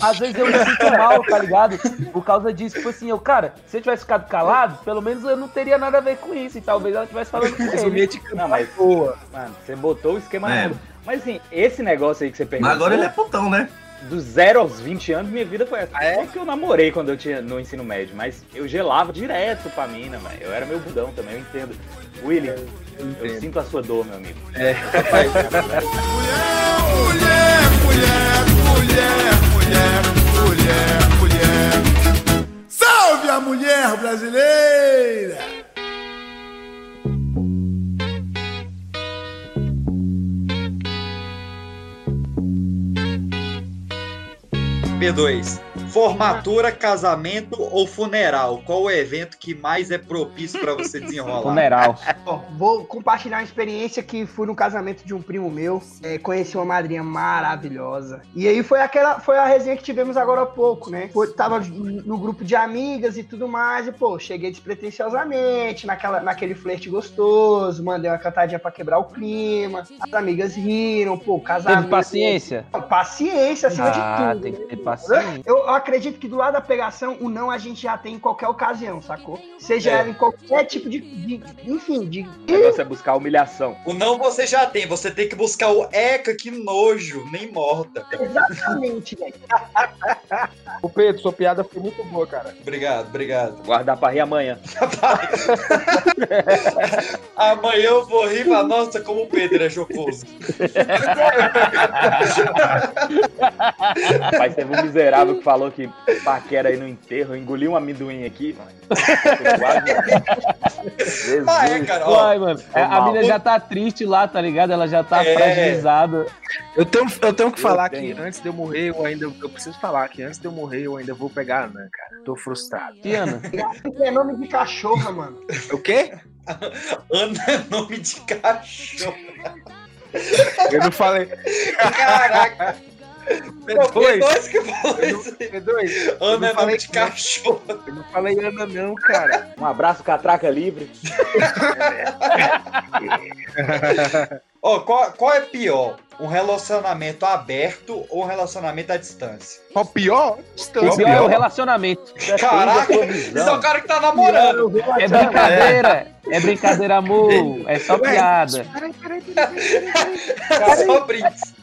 Speaker 2: Às vezes eu me sinto mal, tá ligado? Por causa disso, tipo assim, eu, cara, se eu tivesse ficado calado, pelo menos eu não teria nada a ver com isso. E talvez ela estivesse falando com ele.
Speaker 6: Não, mas,
Speaker 5: boa.
Speaker 6: Mano, você botou o esquema
Speaker 9: É.
Speaker 6: Mas assim, esse negócio aí que você perguntou...
Speaker 9: Mas agora ele é putão, né?
Speaker 6: Do zero aos 20 anos, minha vida foi essa. Só que eu namorei quando eu tinha no ensino médio, mas eu gelava direto pra mina, velho. Eu era meu budão também, eu entendo. William, eu, sinto a sua dor, meu amigo.
Speaker 5: É.
Speaker 8: mulher, mulher. Salve a mulher brasileira!
Speaker 3: B2. Formatura, casamento ou funeral? Qual o evento que mais é propício pra você desenrolar?
Speaker 1: Ó, [laughs] vou compartilhar uma experiência que fui no casamento de um primo meu. é, conheci uma madrinha maravilhosa. E aí foi aquela, foi a resenha que tivemos agora há pouco, né? Foi, tava no grupo de amigas e tudo mais. E, pô, cheguei despretensiosamente, naquela, naquele flerte gostoso, mandei uma cantadinha pra quebrar o clima. As amigas riram, pô, casamento.
Speaker 2: Teve paciência?
Speaker 1: Paciência acima
Speaker 2: Ah,
Speaker 1: de tudo.
Speaker 2: tem
Speaker 1: né?
Speaker 2: que ter paciência.
Speaker 1: Eu, eu acredito que do lado da pegação, o não a gente já tem em qualquer ocasião, sacou? Seja
Speaker 3: É.
Speaker 1: ela em qualquer tipo de. de- enfim, de.
Speaker 6: O negócio é buscar humilhação.
Speaker 3: O não você já tem, você tem que buscar o eca, que nojo, nem morta.
Speaker 1: Exatamente, [laughs] velho.
Speaker 5: O Pedro, sua piada foi muito boa, cara.
Speaker 3: Obrigado, obrigado.
Speaker 6: Guardar pra rir amanhã. [laughs]
Speaker 3: Amanhã eu vou rir pra nossa, como o Pedro é jocoso. [laughs]
Speaker 6: Rapaz, teve um miserável que falou que paquera aí no enterro, eu engoli um amendoim aqui, mano. Jesus. [laughs]
Speaker 3: Ah, é, cara, ó.
Speaker 2: Mano,
Speaker 6: Foi
Speaker 2: a, mina já tá triste lá, tá ligado? Ela já tá
Speaker 3: É.
Speaker 2: fragilizada.
Speaker 5: Eu tenho, eu tenho que
Speaker 6: Eu
Speaker 5: falar
Speaker 6: tenho.
Speaker 5: que antes de eu morrer, eu ainda. Eu preciso falar que antes de eu morrer, eu ainda vou pegar a Anã, cara. Tô frustrado.
Speaker 2: Tiana, [laughs]
Speaker 1: É nome de cachorra, mano.
Speaker 5: O quê? [laughs]
Speaker 3: Ana é nome de cachorro.
Speaker 5: Eu não falei.
Speaker 3: Caraca. Pô,
Speaker 5: P2,
Speaker 3: P2 que falou isso.
Speaker 5: P2, eu
Speaker 3: Ana
Speaker 5: não
Speaker 3: é de cachorro.
Speaker 5: Eu não falei Ana, não, cara.
Speaker 6: Um abraço, catraca livre. [laughs]
Speaker 3: Ó, qual, qual é pior? Um relacionamento aberto ou um relacionamento à distância?
Speaker 5: O pior?
Speaker 2: O pior é o relacionamento. [laughs]
Speaker 3: Caraca, isso é o cara que tá namorando.
Speaker 2: É brincadeira. É brincadeira, amor. É só piada.
Speaker 3: É só brinks.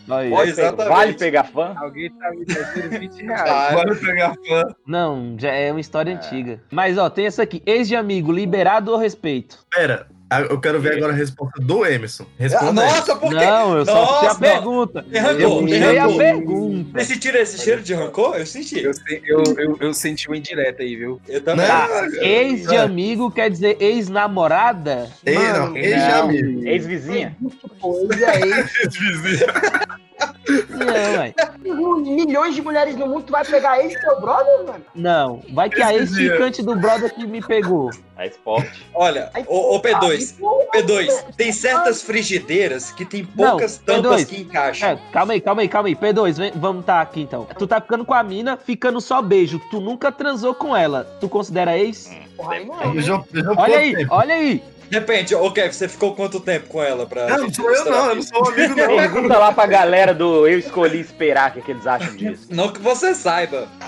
Speaker 6: Vale pegar fã?
Speaker 5: Alguém tá me devendo 20 reais.
Speaker 3: Vale
Speaker 9: pegar fã.
Speaker 2: Não, já é uma história antiga. Mas, ó, tem essa aqui. Ex de amigo, liberado ou respeito?
Speaker 9: Pera, eu quero ver agora a resposta do Emerson. Responda aí.
Speaker 3: Nossa, por quê?
Speaker 2: Não, eu só fiz a pergunta.
Speaker 3: Tem rancor,
Speaker 2: Eu puxei a pergunta.
Speaker 3: Você sentiu esse cheiro de rancor? Eu senti.
Speaker 5: Eu, eu, eu, eu senti uma indireta aí, viu?
Speaker 3: Eu também.
Speaker 2: Tá, ex de amigo quer dizer ex-namorada?
Speaker 9: Ei, não, ex de amigo.
Speaker 6: Ex-vizinha.
Speaker 1: Aí.
Speaker 2: Não, ué.
Speaker 1: Milhões de mulheres no mundo, tu vai pegar esse teu brother, mano?
Speaker 2: Não, vai que a ex-ficante do brother que me pegou.
Speaker 6: É esporte.
Speaker 3: Olha, ô, ô P2, P2, tem certas frigideiras que tem poucas
Speaker 2: Não,
Speaker 3: tampas
Speaker 2: P2.
Speaker 3: que encaixam.
Speaker 2: É, calma aí, calma aí, calma aí. P2, vem- vamos tá aqui então. Tu tá ficando com a mina, ficando só beijo. Tu nunca transou com ela. Tu considera ex?
Speaker 1: Porra, aí não.
Speaker 9: Eu já- eu já
Speaker 2: Olha aí,
Speaker 9: tempo.
Speaker 2: olha aí.
Speaker 3: Depende, ô Kevin, você ficou quanto tempo com ela pra.
Speaker 9: Não, sou eu não, eu não sou amigo [laughs] não.
Speaker 6: Pergunta lá pra galera do Eu Escolhi Esperar, o que, que eles acham disso.
Speaker 3: Não que você saiba. [laughs]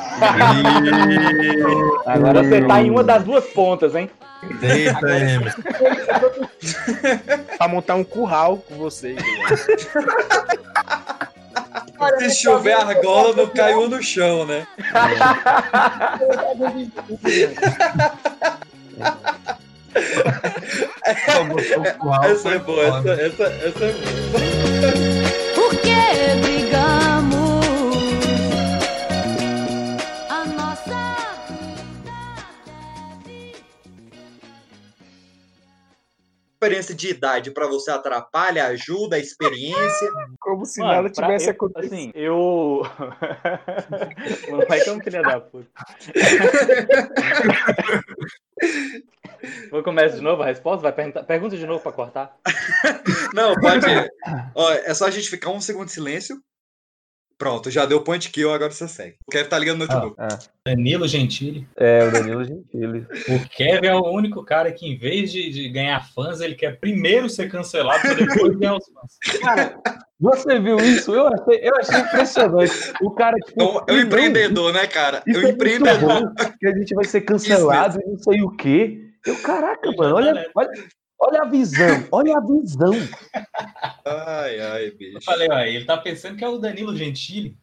Speaker 2: Agora
Speaker 6: Você tá em uma das duas pontas, hein?
Speaker 9: Eita, Emerson. [laughs]
Speaker 5: Pra montar um curral com vocês.
Speaker 3: Se chover argola, não cai um no chão, né? Essa é boa, essa, essa, essa é boa.
Speaker 15: Por que brigamos? A nossa
Speaker 3: Diferença de idade pra você atrapalha, ajuda, a experiência.
Speaker 5: Como se
Speaker 6: Mano,
Speaker 5: nada tivesse
Speaker 6: eu-
Speaker 5: acontecido.
Speaker 6: Assim, eu. [laughs] o moleque é um filho da puta. [laughs] Vou começar de novo a resposta? Vai perguntar, pergunta de novo pra cortar. [laughs]
Speaker 3: Não, pode. Ó, é só a gente ficar um segundo de silêncio. Pronto, já deu point kill, agora você segue. O Kevin tá ligando no notebook.
Speaker 7: Danilo Gentili.
Speaker 2: É, o Danilo Gentili. [laughs]
Speaker 7: O Kevin é o único cara que, em vez de, de ganhar fãs, ele quer primeiro ser cancelado pra depois [laughs] ganhar os fãs.
Speaker 2: Cara, você viu isso? Eu achei, eu achei impressionante. O cara, tipo,
Speaker 3: É um, é um empreendedor, né, cara? É
Speaker 2: Isso
Speaker 3: um
Speaker 2: é
Speaker 3: empreendedor.
Speaker 2: que a gente vai ser cancelado e não sei o quê. Eu, caraca, mano, olha, olha, olha a visão, olha a visão.
Speaker 3: Ai, ai,
Speaker 7: Eu
Speaker 3: bicho.
Speaker 7: falei, ó, ele tá pensando que é o Danilo Gentili.